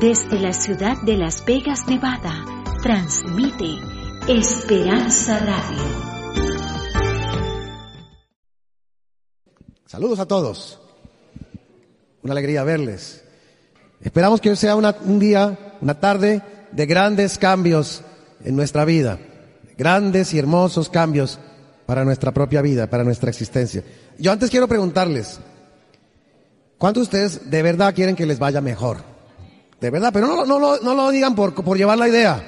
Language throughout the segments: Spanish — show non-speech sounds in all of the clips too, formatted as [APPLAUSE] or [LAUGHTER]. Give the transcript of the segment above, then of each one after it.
Desde la ciudad de Las Vegas, Nevada, transmite Esperanza Radio. Saludos a todos. Una alegría verles. Esperamos que hoy sea un día, una tarde de grandes cambios en nuestra vida. Grandes y hermosos cambios para nuestra propia vida, para nuestra existencia. Yo antes quiero preguntarles, ¿cuántos de ustedes de verdad quieren que les vaya mejor? De verdad, pero no, no, no, lo digan por, por llevar la idea,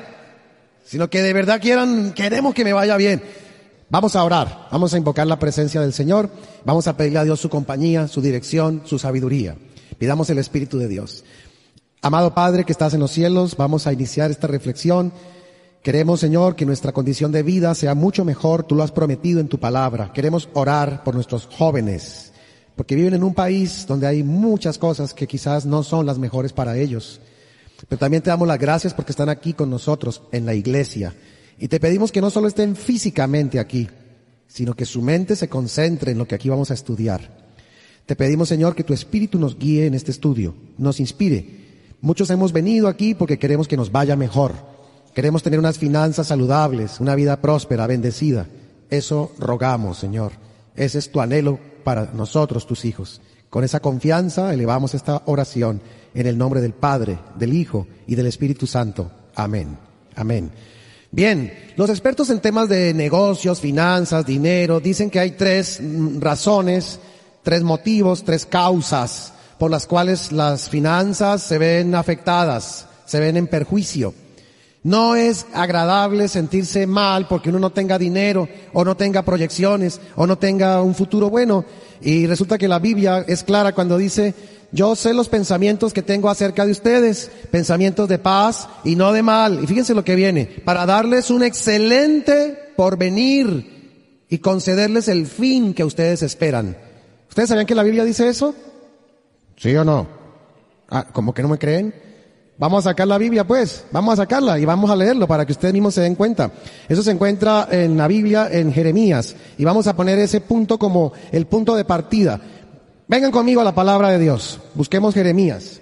sino que de verdad quieran, queremos que me vaya bien. Vamos a orar, vamos a invocar la presencia del Señor, vamos a pedirle a Dios su compañía, su dirección, su sabiduría. Pidamos el Espíritu de Dios. Amado Padre que estás en los cielos, vamos a iniciar esta reflexión Queremos, Señor, que nuestra condición de vida sea mucho mejor. Tú lo has prometido en tu palabra. Queremos orar por nuestros jóvenes, porque viven en un país donde hay muchas cosas que quizás no son las mejores para ellos. Pero también te damos las gracias porque están aquí con nosotros en la iglesia. Y te pedimos que no solo estén físicamente aquí, sino que su mente se concentre en lo que aquí vamos a estudiar. Te pedimos, Señor, que tu Espíritu nos guíe en este estudio, nos inspire. Muchos hemos venido aquí porque queremos que nos vaya mejor Queremos tener unas finanzas saludables, una vida próspera, bendecida. Eso rogamos, Señor. Ese es tu anhelo para nosotros, tus hijos. Con esa confianza elevamos esta oración en el nombre del Padre, del Hijo y del Espíritu Santo. Amén. Amén. Bien, los expertos en temas de negocios, finanzas, dinero, dicen que hay tres razones, tres motivos, tres causas por las cuales las finanzas se ven afectadas, se ven en perjuicio. No es agradable sentirse mal porque uno no tenga dinero o no tenga proyecciones o no tenga un futuro bueno. Y resulta que la Biblia es clara cuando dice, yo sé los pensamientos que tengo acerca de ustedes, pensamientos de paz y no de mal. Y fíjense lo que viene, para darles un excelente porvenir y concederles el fin que ustedes esperan. ¿Ustedes sabían que la Biblia dice eso? ¿Sí o no? Ah, ¿Cómo que no me creen? Vamos a sacar la Biblia, pues. Vamos a sacarla y vamos a leerlo para que ustedes mismos se den cuenta. Eso se encuentra en la Biblia, en Jeremías. Y vamos a poner ese punto como el punto de partida. Vengan conmigo a la palabra de Dios. Busquemos Jeremías.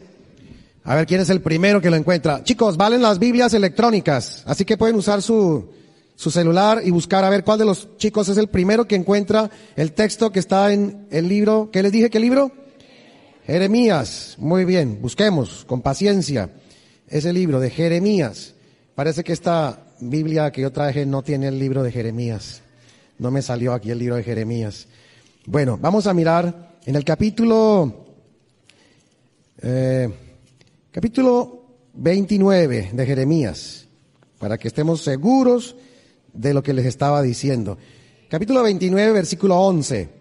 A ver quién es el primero que lo encuentra. Chicos, valen las Biblias electrónicas. Así que pueden usar su, su celular y buscar a ver cuál de los chicos es el primero que encuentra el texto que está en el libro. ¿Qué les dije? ¿Qué libro? Jeremías. Muy bien. Busquemos con paciencia ese libro de Jeremías. Parece que esta Biblia que yo traje no tiene el libro de Jeremías. No me salió aquí el libro de Jeremías. Bueno, vamos a mirar en el capítulo, eh, capítulo 29 de Jeremías, para que estemos seguros de lo que les estaba diciendo. Capítulo 29, versículo 11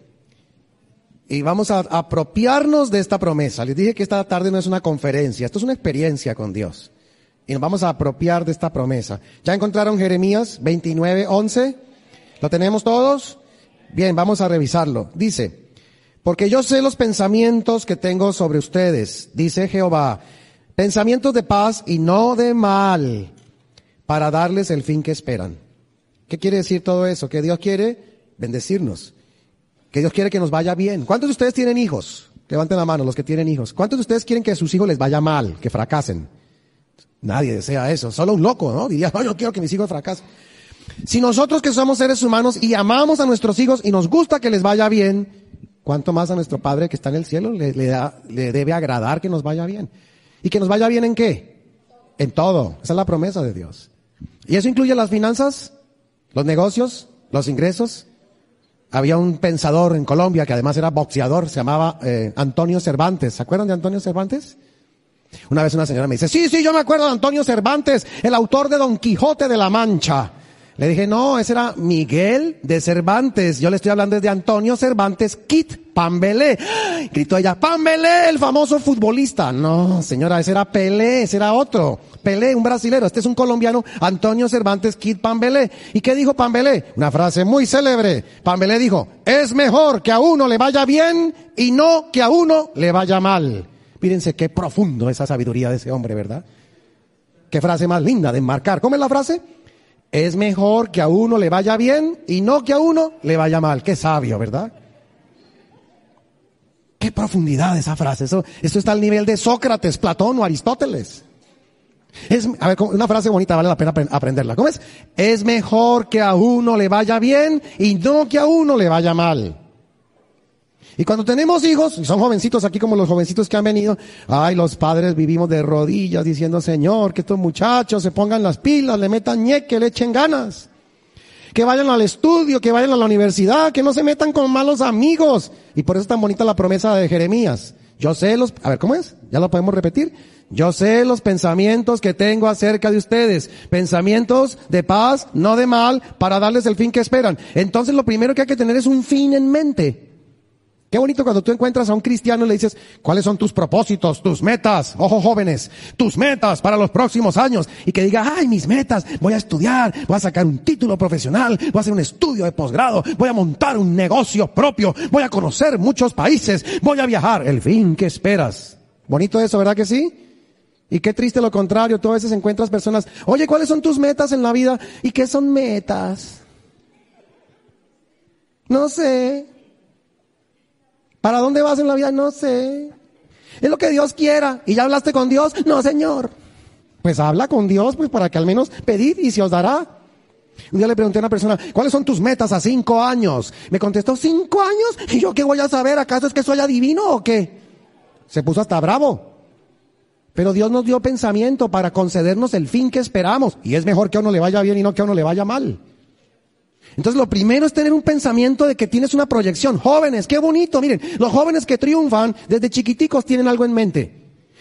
y vamos a apropiarnos de esta promesa. Les dije que esta tarde no es una conferencia, esto es una experiencia con Dios. Y nos vamos a apropiar de esta promesa. ¿Ya encontraron Jeremías 29, 11? ¿Lo tenemos todos? Bien, vamos a revisarlo. Dice, porque yo sé los pensamientos que tengo sobre ustedes, dice Jehová, pensamientos de paz y no de mal, para darles el fin que esperan. ¿Qué quiere decir todo eso? Que Dios quiere bendecirnos que Dios quiere que nos vaya bien. ¿Cuántos de ustedes tienen hijos? Levanten la mano los que tienen hijos. ¿Cuántos de ustedes quieren que a sus hijos les vaya mal, que fracasen? Nadie desea eso. Solo un loco, ¿no? Diría, [LAUGHS] no, yo quiero que mis hijos fracasen. Si nosotros que somos seres humanos y amamos a nuestros hijos y nos gusta que les vaya bien, ¿cuánto más a nuestro Padre que está en el cielo le, le debe agradar que nos vaya bien? ¿Y que nos vaya bien en qué? En todo. Esa es la promesa de Dios. ¿Y eso incluye las finanzas, los negocios, los ingresos, había un pensador en Colombia que además era boxeador, se llamaba eh, Antonio Cervantes. ¿Se acuerdan de Antonio Cervantes? Una vez una señora me dice, sí, sí, yo me acuerdo de Antonio Cervantes, el autor de Don Quijote de la Mancha. Le dije, no, ese era Miguel de Cervantes. Yo le estoy hablando de Antonio Cervantes Kit Pambelé. Gritó ella, Pambelé, el famoso futbolista. No, señora, ese era Pelé, ese era otro. Pelé, un brasilero. Este es un colombiano, Antonio Cervantes Kit Pambelé. ¿Y qué dijo Pambelé? Una frase muy célebre. Pambelé dijo, es mejor que a uno le vaya bien y no que a uno le vaya mal. Fíjense qué profundo esa sabiduría de ese hombre, ¿verdad? Qué frase más linda de enmarcar. ¿Cómo es la frase? Es mejor que a uno le vaya bien y no que a uno le vaya mal. Qué sabio, ¿verdad? Qué profundidad esa frase. Eso, esto está al nivel de Sócrates, Platón o Aristóteles. Es, a ver, una frase bonita vale la pena aprenderla. ¿Cómo es? Es mejor que a uno le vaya bien y no que a uno le vaya mal. Y cuando tenemos hijos, y son jovencitos aquí como los jovencitos que han venido, ay, los padres vivimos de rodillas diciendo, Señor, que estos muchachos se pongan las pilas, le metan ñeque, le echen ganas. Que vayan al estudio, que vayan a la universidad, que no se metan con malos amigos. Y por eso es tan bonita la promesa de Jeremías. Yo sé los, a ver, ¿cómo es? ¿Ya lo podemos repetir? Yo sé los pensamientos que tengo acerca de ustedes. Pensamientos de paz, no de mal, para darles el fin que esperan. Entonces lo primero que hay que tener es un fin en mente. Qué bonito cuando tú encuentras a un cristiano y le dices, ¿cuáles son tus propósitos, tus metas? Ojo jóvenes, tus metas para los próximos años. Y que diga, ay, mis metas, voy a estudiar, voy a sacar un título profesional, voy a hacer un estudio de posgrado, voy a montar un negocio propio, voy a conocer muchos países, voy a viajar. El fin que esperas. Bonito eso, ¿verdad que sí? Y qué triste lo contrario, tú a veces encuentras personas, oye, ¿cuáles son tus metas en la vida? ¿Y qué son metas? No sé. ¿Para dónde vas en la vida? No sé. Es lo que Dios quiera. ¿Y ya hablaste con Dios? No, Señor. Pues habla con Dios, pues para que al menos pedid y se os dará. Un día le pregunté a una persona, ¿cuáles son tus metas a cinco años? Me contestó, ¿cinco años? ¿Y yo qué voy a saber? ¿Acaso es que soy adivino o qué? Se puso hasta bravo. Pero Dios nos dio pensamiento para concedernos el fin que esperamos. Y es mejor que a uno le vaya bien y no que a uno le vaya mal. Entonces lo primero es tener un pensamiento de que tienes una proyección. Jóvenes, qué bonito. Miren, los jóvenes que triunfan desde chiquiticos tienen algo en mente.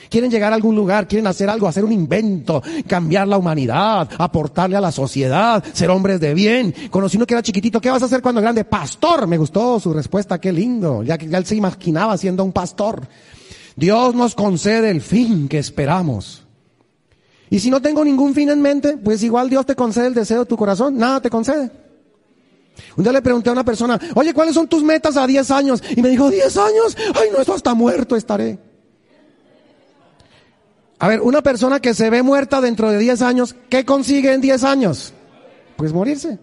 Quieren llegar a algún lugar, quieren hacer algo, hacer un invento, cambiar la humanidad, aportarle a la sociedad, ser hombres de bien. Conocí uno que era chiquitito, ¿qué vas a hacer cuando grande? Pastor. Me gustó su respuesta, qué lindo. Ya que ya él se imaginaba siendo un pastor. Dios nos concede el fin que esperamos. Y si no tengo ningún fin en mente, pues igual Dios te concede el deseo de tu corazón. Nada te concede. Un día le pregunté a una persona, oye, ¿cuáles son tus metas a 10 años? Y me dijo, ¿10 años? Ay, no, eso hasta muerto estaré. A ver, una persona que se ve muerta dentro de 10 años, ¿qué consigue en 10 años? Pues morirse.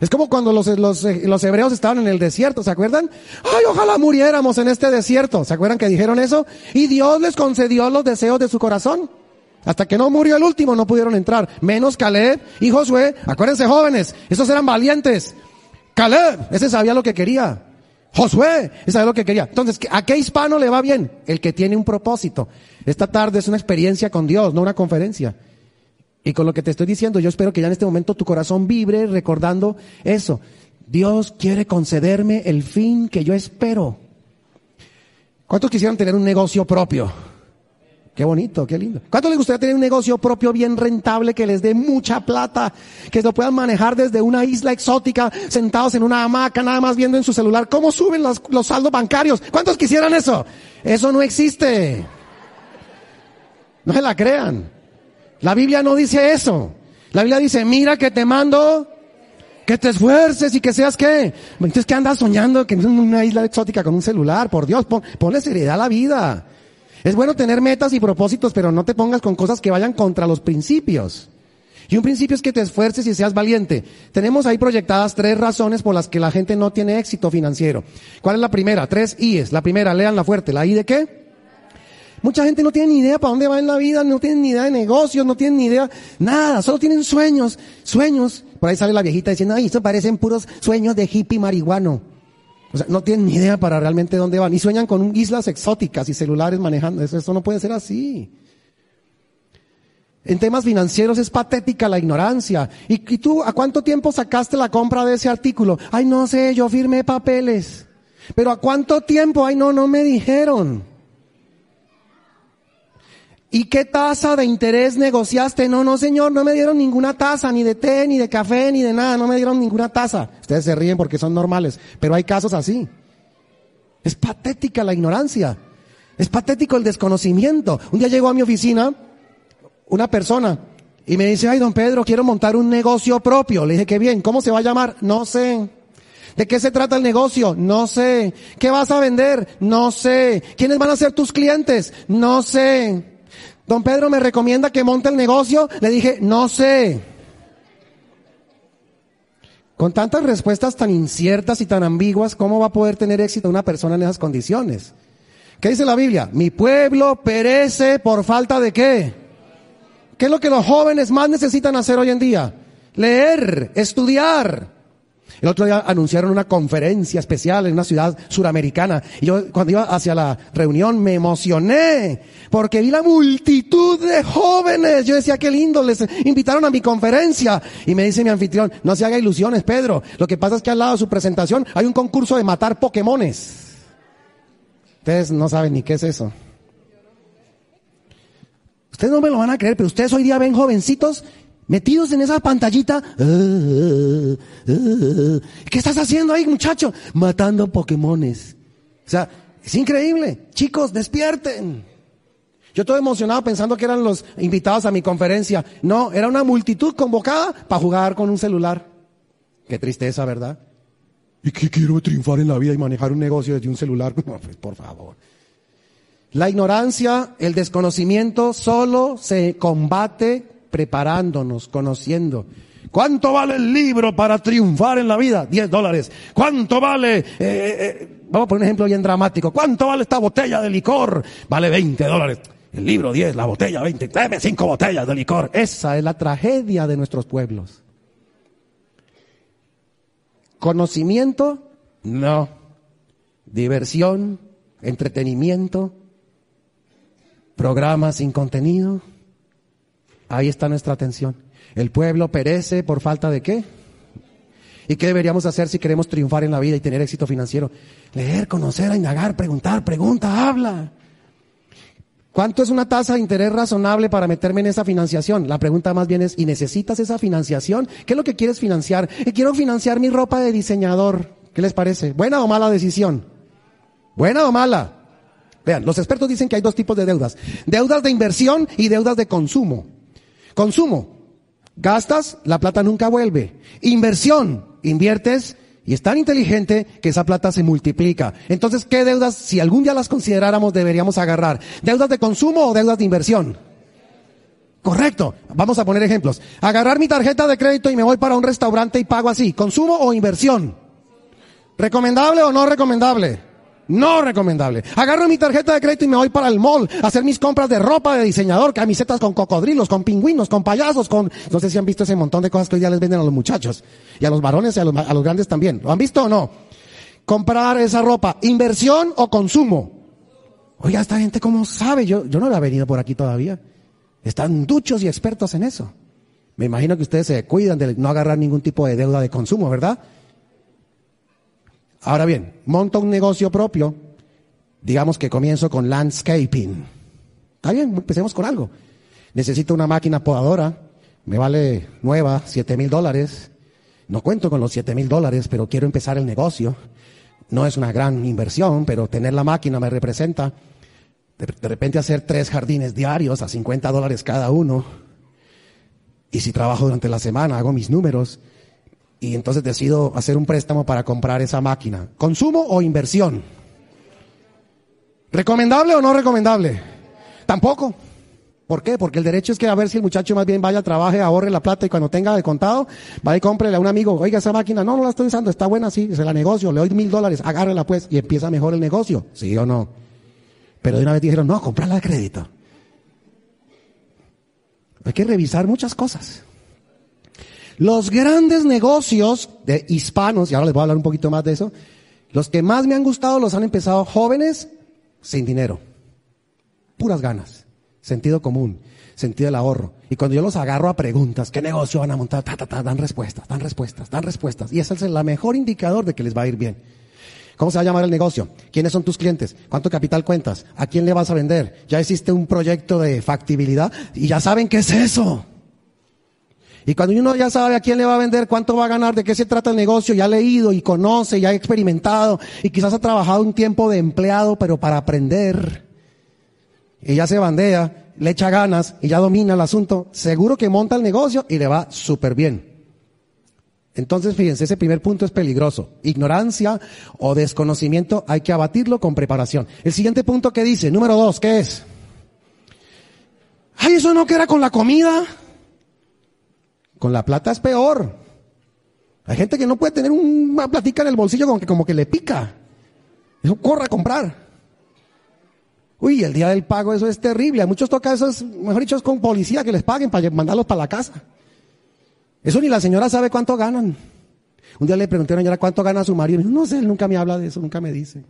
Es como cuando los, los, los, hebreos estaban en el desierto, ¿se acuerdan? Ay, ojalá muriéramos en este desierto. ¿Se acuerdan que dijeron eso? Y Dios les concedió los deseos de su corazón. Hasta que no murió el último no pudieron entrar. Menos Caleb y Josué. Acuérdense jóvenes, esos eran valientes. Caleb, ese sabía lo que quería. Josué, ese sabía lo que quería. Entonces, ¿a qué hispano le va bien? El que tiene un propósito. Esta tarde es una experiencia con Dios, no una conferencia. Y con lo que te estoy diciendo, yo espero que ya en este momento tu corazón vibre recordando eso. Dios quiere concederme el fin que yo espero. ¿Cuántos quisieran tener un negocio propio? Qué bonito, qué lindo. ¿Cuánto les gustaría tener un negocio propio bien rentable que les dé mucha plata, que lo puedan manejar desde una isla exótica, sentados en una hamaca, nada más viendo en su celular cómo suben los, saldos bancarios? ¿Cuántos quisieran eso? Eso no existe. No se la crean. La Biblia no dice eso. La Biblia dice, mira que te mando que te esfuerces y que seas qué. Entonces, ¿qué andas soñando que en una isla exótica con un celular? Por Dios, ponle seriedad a la vida. Es bueno tener metas y propósitos, pero no te pongas con cosas que vayan contra los principios. Y un principio es que te esfuerces y seas valiente. Tenemos ahí proyectadas tres razones por las que la gente no tiene éxito financiero. ¿Cuál es la primera? Tres I's. La primera, la fuerte. ¿La I de qué? Mucha gente no tiene ni idea para dónde va en la vida, no tienen ni idea de negocios, no tienen ni idea, nada, solo tienen sueños, sueños. Por ahí sale la viejita diciendo, ay, eso parecen puros sueños de hippie marihuano. O sea, no tienen ni idea para realmente dónde van. Y sueñan con islas exóticas y celulares manejando. Eso, eso no puede ser así. En temas financieros es patética la ignorancia. ¿Y, ¿Y, tú a cuánto tiempo sacaste la compra de ese artículo? Ay, no sé, yo firmé papeles. Pero ¿a cuánto tiempo? Ay, no, no me dijeron. ¿Y qué tasa de interés negociaste? No, no, señor, no me dieron ninguna tasa, ni de té, ni de café, ni de nada, no me dieron ninguna tasa. Ustedes se ríen porque son normales, pero hay casos así. Es patética la ignorancia. Es patético el desconocimiento. Un día llegó a mi oficina una persona y me dice, ay, don Pedro, quiero montar un negocio propio. Le dije, qué bien, ¿cómo se va a llamar? No sé. ¿De qué se trata el negocio? No sé. ¿Qué vas a vender? No sé. ¿Quiénes van a ser tus clientes? No sé. Don Pedro me recomienda que monte el negocio. Le dije, no sé. Con tantas respuestas tan inciertas y tan ambiguas, ¿cómo va a poder tener éxito una persona en esas condiciones? ¿Qué dice la Biblia? Mi pueblo perece por falta de qué? ¿Qué es lo que los jóvenes más necesitan hacer hoy en día? Leer, estudiar. El otro día anunciaron una conferencia especial en una ciudad suramericana. Y yo cuando iba hacia la reunión me emocioné porque vi la multitud de jóvenes. Yo decía, qué lindo, les invitaron a mi conferencia. Y me dice mi anfitrión, no se haga ilusiones, Pedro. Lo que pasa es que al lado de su presentación hay un concurso de matar Pokémones. Ustedes no saben ni qué es eso. Ustedes no me lo van a creer, pero ustedes hoy día ven jovencitos metidos en esa pantallita. ¿Qué estás haciendo ahí, muchacho? Matando Pokémones. O sea, es increíble. Chicos, despierten. Yo estoy emocionado pensando que eran los invitados a mi conferencia. No, era una multitud convocada para jugar con un celular. Qué tristeza, ¿verdad? ¿Y qué quiero triunfar en la vida y manejar un negocio desde un celular? [LAUGHS] Pues, por favor. La ignorancia, el desconocimiento solo se combate preparándonos, conociendo. ¿Cuánto vale el libro para triunfar en la vida? 10 dólares. ¿Cuánto vale, eh, eh, vamos a poner un ejemplo bien dramático, ¿cuánto vale esta botella de licor? Vale 20 dólares. El libro 10, la botella 20, dame 5 botellas de licor. Esa es la tragedia de nuestros pueblos. Conocimiento, no. Diversión, entretenimiento, programas sin contenido. Ahí está nuestra atención. El pueblo perece por falta de qué? ¿Y qué deberíamos hacer si queremos triunfar en la vida y tener éxito financiero? Leer, conocer, indagar, preguntar, pregunta, habla. ¿Cuánto es una tasa de interés razonable para meterme en esa financiación? La pregunta más bien es, ¿y necesitas esa financiación? ¿Qué es lo que quieres financiar? Quiero financiar mi ropa de diseñador. ¿Qué les parece? ¿Buena o mala decisión? ¿Buena o mala? Vean, los expertos dicen que hay dos tipos de deudas. Deudas de inversión y deudas de consumo. Consumo. Gastas, la plata nunca vuelve. Inversión. Inviertes y es tan inteligente que esa plata se multiplica. Entonces, ¿qué deudas, si algún día las consideráramos, deberíamos agarrar? ¿Deudas de consumo o deudas de inversión? Correcto. Vamos a poner ejemplos. Agarrar mi tarjeta de crédito y me voy para un restaurante y pago así. ¿Consumo o inversión? ¿Recomendable o no recomendable? No recomendable. Agarro mi tarjeta de crédito y me voy para el mall a hacer mis compras de ropa de diseñador, camisetas con cocodrilos, con pingüinos, con payasos, con... No sé si han visto ese montón de cosas que hoy día les venden a los muchachos. Y a los varones y a los, a los grandes también. ¿Lo han visto o no? Comprar esa ropa. ¿Inversión o consumo? Oiga, esta gente cómo sabe. Yo, yo no la he venido por aquí todavía. Están duchos y expertos en eso. Me imagino que ustedes se cuidan de no agarrar ningún tipo de deuda de consumo, ¿verdad? Ahora bien, monto un negocio propio, digamos que comienzo con landscaping. Está bien, empecemos con algo. Necesito una máquina podadora, me vale nueva, siete mil dólares. No cuento con los siete mil dólares, pero quiero empezar el negocio. No es una gran inversión, pero tener la máquina me representa de, repente hacer tres jardines diarios a 50 dólares cada uno. Y si trabajo durante la semana, hago mis números, y entonces decido hacer un préstamo para comprar esa máquina. ¿Consumo o inversión? ¿Recomendable o no recomendable? Tampoco. ¿Por qué? Porque el derecho es que a ver si el muchacho más bien vaya, trabaje, ahorre la plata y cuando tenga de contado, vaya y cómprele a un amigo, oiga, esa máquina, no, no la estoy usando, está buena, sí, se la negocio, le doy mil dólares, agárrela pues y empieza mejor el negocio, ¿sí o no? Pero de una vez dijeron, no, comprarla de crédito. Hay que revisar muchas cosas. Los grandes negocios de hispanos, y ahora les voy a hablar un poquito más de eso, los que más me han gustado los han empezado jóvenes sin dinero. Puras ganas, sentido común, sentido del ahorro. Y cuando yo los agarro a preguntas, ¿qué negocio van a montar? Ta, ta, ta, dan respuestas, dan respuestas, dan respuestas. Y ese es el mejor indicador de que les va a ir bien. ¿Cómo se va a llamar el negocio? ¿Quiénes son tus clientes? ¿Cuánto capital cuentas? ¿A quién le vas a vender? ¿Ya existe un proyecto de factibilidad? Y ya saben qué es eso. Y cuando uno ya sabe a quién le va a vender, cuánto va a ganar, de qué se trata el negocio, ya ha leído y conoce, ya ha experimentado y quizás ha trabajado un tiempo de empleado, pero para aprender. Y ya se bandea, le echa ganas y ya domina el asunto, seguro que monta el negocio y le va súper bien. Entonces, fíjense, ese primer punto es peligroso. Ignorancia o desconocimiento hay que abatirlo con preparación. El siguiente punto que dice, número dos, ¿qué es? Ay, eso no que era con la comida. Con la plata es peor. Hay gente que no puede tener una platica en el bolsillo como que, como que le pica. Eso corre a comprar. Uy, el día del pago eso es terrible. A muchos toca eso, mejor dicho, es con policía que les paguen para mandarlos para la casa. Eso ni la señora sabe cuánto ganan. Un día le pregunté a la señora cuánto gana su marido. Y me dijo, no sé, él nunca me habla de eso, nunca me dice.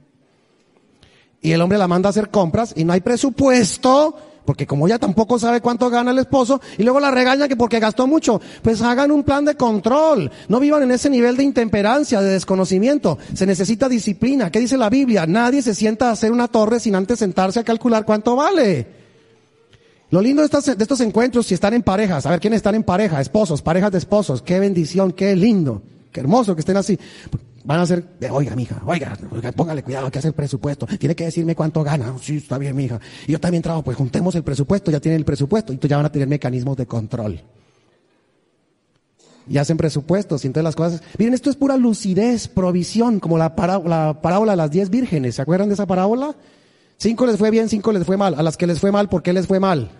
Y el hombre la manda a hacer compras y no hay presupuesto porque como ella tampoco sabe cuánto gana el esposo, y luego la regaña que porque gastó mucho, pues hagan un plan de control. No vivan en ese nivel de intemperancia, de desconocimiento. Se necesita disciplina. ¿Qué dice la Biblia? Nadie se sienta a hacer una torre sin antes sentarse a calcular cuánto vale. Lo lindo de estos, de estos encuentros, si están en parejas, a ver quiénes están en pareja, esposos, parejas de esposos, qué bendición, qué lindo, qué hermoso que estén así. Van a ser, oiga, mija, oiga, póngale cuidado, que hace el presupuesto. Tiene que decirme cuánto gana. Sí, está bien, mija. Y yo también trabajo, pues juntemos el presupuesto, ya tienen el presupuesto, y ya van a tener mecanismos de control. Y hacen presupuestos, y entonces las cosas. Miren, esto es pura lucidez, provisión, como la, la parábola de las diez vírgenes. ¿Se acuerdan de esa parábola? Cinco les fue bien, cinco les fue mal. A las que les fue mal, ¿por qué les fue mal?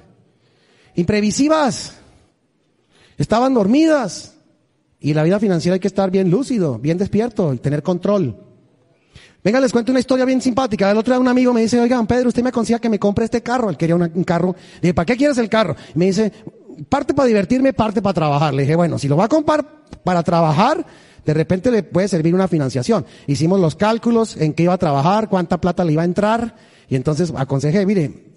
Imprevisivas. Estaban dormidas. Y la vida financiera hay que estar bien lúcido, bien despierto y tener control. Venga, les cuento una historia bien simpática. El otro día un amigo me dice, oigan, Pedro, usted me aconseja que me compre este carro. Él quería un carro. Le dije, ¿para qué quieres el carro? me dice, parte para divertirme, parte para trabajar. Le dije, bueno, si lo va a comprar para trabajar, de repente le puede servir una financiación. Hicimos los cálculos en qué iba a trabajar, cuánta plata le iba a entrar. Y entonces aconsejé, mire,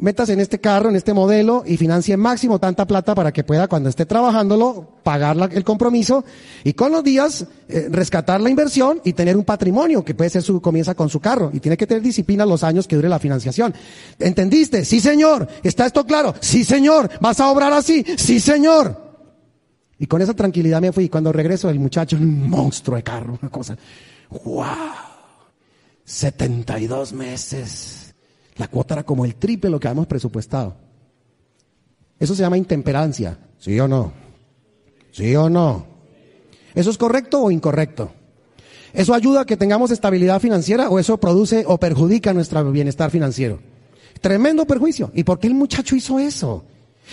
metas en este carro, en este modelo y financie máximo tanta plata para que pueda cuando esté trabajándolo pagar el compromiso y con los días eh, rescatar la inversión y tener un patrimonio que puede ser su comienza con su carro y tiene que tener disciplina los años que dure la financiación. ¿Entendiste? Sí, señor. ¿Está esto claro? Sí, señor. ¿Vas a obrar así? Sí, señor. Y con esa tranquilidad me fui. Y cuando regreso, el muchacho, un monstruo de carro, una cosa. ¡Wow! 72 meses la cuota era como el triple lo que habíamos presupuestado. Eso se llama intemperancia. ¿Sí o no? ¿Sí o no? ¿Eso es correcto o incorrecto? ¿Eso ayuda a que tengamos estabilidad financiera o eso produce o perjudica nuestro bienestar financiero? Tremendo perjuicio. ¿Y por qué el muchacho hizo eso?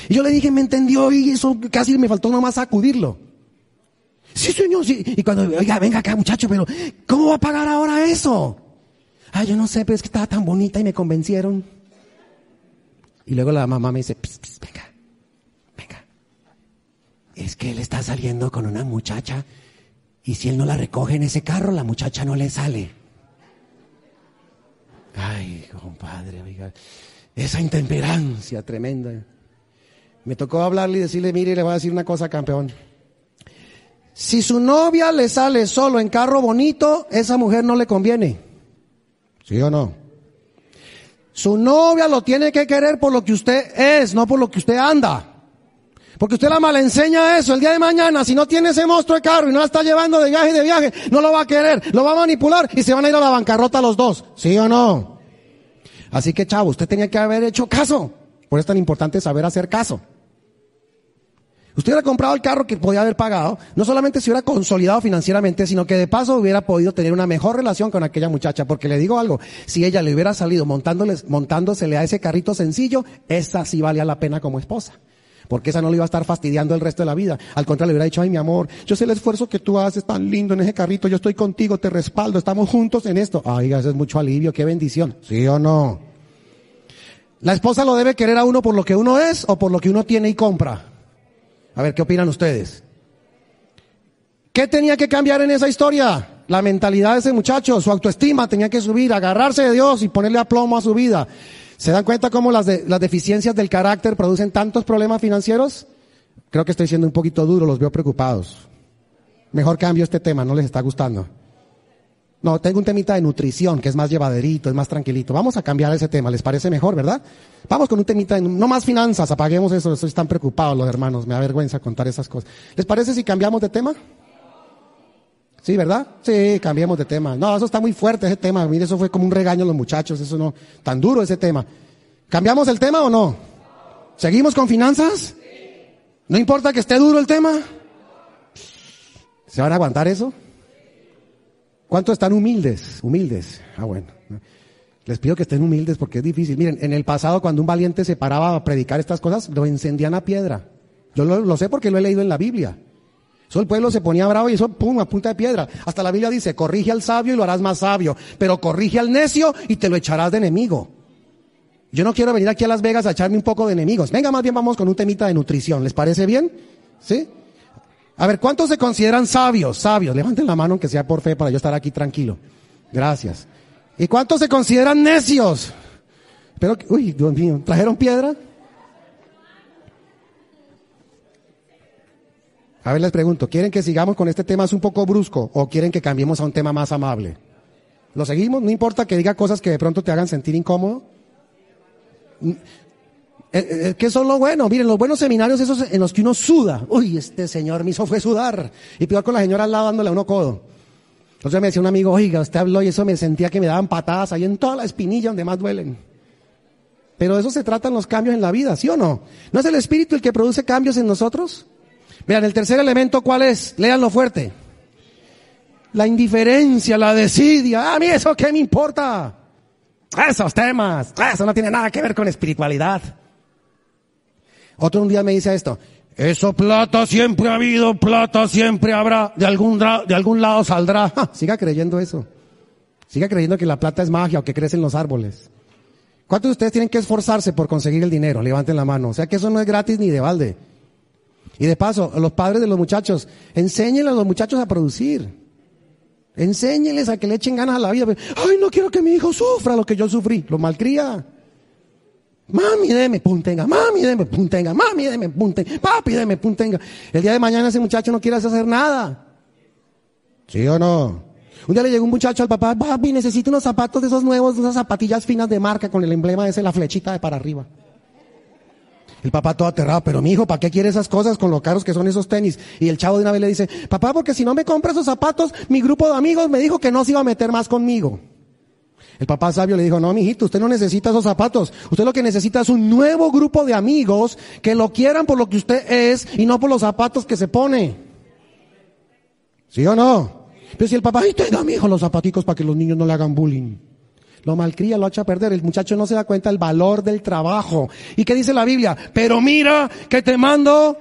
Y yo le dije, me entendió y eso casi me faltó nomás sacudirlo. Sí, señor, sí. Y cuando, oiga, venga acá, muchacho, pero ¿cómo va a pagar ahora eso? Ah, yo no sé, pero es que estaba tan bonita y me convencieron. Y luego la mamá me dice, venga, venga. Es que él está saliendo con una muchacha y si él no la recoge en ese carro, la muchacha no le sale. Ay, compadre, oiga, esa intemperancia tremenda. Me tocó hablarle y decirle, mire, le voy a decir una cosa, campeón. Si su novia le sale solo en carro bonito, esa mujer no le conviene. ¿Sí o no? Su novia lo tiene que querer por lo que usted es, no por lo que usted anda. Porque usted la malenseña eso el día de mañana, si no tiene ese monstruo de carro y no la está llevando de viaje de viaje, no lo va a querer, lo va a manipular y se van a ir a la bancarrota los dos. ¿Sí o no? Así que chavo, usted tenía que haber hecho caso. Por eso es tan importante saber hacer caso. Usted hubiera comprado el carro que podía haber pagado, no solamente se hubiera consolidado financieramente, sino que de paso hubiera podido tener una mejor relación con aquella muchacha. Porque le digo algo, si ella le hubiera salido montándosele a ese carrito sencillo, esa sí valía la pena como esposa. Porque esa no le iba a estar fastidiando el resto de la vida. Al contrario, le hubiera dicho, ay mi amor, yo sé el esfuerzo que tú haces tan lindo en ese carrito, yo estoy contigo, te respaldo, estamos juntos en esto. Ay, eso es mucho alivio, qué bendición. ¿Sí o no? La esposa lo debe querer a uno por lo que uno es o por lo que uno tiene y compra. A ver, ¿qué opinan ustedes? ¿Qué tenía que cambiar en esa historia? La mentalidad de ese muchacho, su autoestima tenía que subir, agarrarse de Dios y ponerle aplomo a su vida. ¿Se dan cuenta cómo las, las deficiencias del carácter producen tantos problemas financieros? Creo que estoy siendo un poquito duro, los veo preocupados. Mejor cambio este tema, no les está gustando. No, tengo un temita de nutrición que es más llevaderito, es más tranquilito. Vamos a cambiar ese tema, ¿les parece mejor, verdad? Vamos con un temita de, no más finanzas, apaguemos eso, están preocupados los hermanos, me da vergüenza contar esas cosas. ¿Les parece si cambiamos de tema? Sí, ¿verdad? Sí, cambiemos de tema. No, eso está muy fuerte ese tema. Mire, eso fue como un regaño a los muchachos, eso no, tan duro ese tema. ¿Cambiamos el tema o no? ¿Seguimos con finanzas? ¿No importa que esté duro el tema? ¿Se van a aguantar eso? ¿Cuántos están humildes? Humildes. Ah, bueno. Les pido que estén humildes porque es difícil. Miren, en el pasado cuando un valiente se paraba a predicar estas cosas, lo encendían a piedra. Yo lo, sé porque lo he leído en la Biblia. Eso el pueblo se ponía bravo y eso, pum, a punta de piedra. Hasta la Biblia dice, corrige al sabio y lo harás más sabio, pero corrige al necio y te lo echarás de enemigo. Yo no quiero venir aquí a Las Vegas a echarme un poco de enemigos. Venga, más bien vamos con un temita de nutrición. ¿Les parece bien? ¿Sí? A ver, ¿cuántos se consideran sabios? Sabios. Levanten la mano aunque sea por fe para yo estar aquí tranquilo. Gracias. ¿Y cuántos se consideran necios? Pero, uy, Dios mío, ¿trajeron piedra? A ver, les pregunto, ¿quieren que sigamos con este tema es un poco brusco o quieren que cambiemos a un tema más amable? ¿Lo seguimos? No importa que diga cosas que de pronto te hagan sentir incómodo. Mm, eh, eh, ¿Qué son lo bueno? Miren, los buenos seminarios esos en los que uno suda. Uy, este señor me hizo fue sudar. Y peor con la señora al lado dándole a uno codo. Entonces me decía un amigo, oiga, usted habló y eso me sentía que me daban patadas ahí en toda la espinilla donde más duelen. Pero de eso se tratan los cambios en la vida, ¿sí o no? ¿No es el Espíritu el que produce cambios en nosotros? Vean, el tercer elemento, ¿cuál es? Léanlo fuerte. La indiferencia, la desidia. A mí eso qué me importa. Esos temas, eso no tiene nada que ver con espiritualidad. Otro un día me dice esto. Eso plata siempre ha habido, plata siempre habrá, de algún, de algún lado saldrá. [LAUGHS] siga creyendo eso. Siga creyendo que la plata es magia o que crecen los árboles. ¿Cuántos de ustedes tienen que esforzarse por conseguir el dinero? Levanten la mano. O sea que eso no es gratis ni de balde. Y de paso, los padres de los muchachos, enséñenle a los muchachos a producir. Enséñenles a que le echen ganas a la vida. Ay, no quiero que mi hijo sufra lo que yo sufrí. Lo malcría. Mami, deme puntenga. Mami, deme puntenga. Mami, deme puntenga. Papi, deme puntenga. El día de mañana ese muchacho no quiere hacer nada. ¿Sí o no? Un día le llegó un muchacho al papá. Papi, necesito unos zapatos de esos nuevos, esas zapatillas finas de marca con el emblema ese, la flechita de para arriba. El papá todo aterrado, pero mi hijo, ¿para qué quiere esas cosas con lo caros que son esos tenis? Y el chavo de una vez le dice, papá, porque si no me compra esos zapatos, mi grupo de amigos me dijo que no se iba a meter más conmigo. El papá sabio le dijo, no, mijito, usted no necesita esos zapatos. Usted lo que necesita es un nuevo grupo de amigos que lo quieran por lo que usted es y no por los zapatos que se pone. ¿Sí o no? Pero si el papá, ay, tenga, mi hijo, los zapaticos para que los niños no le hagan bullying. Lo malcría, lo echa a perder. El muchacho no se da cuenta del valor del trabajo. ¿Y qué dice la Biblia? Pero mira que te mando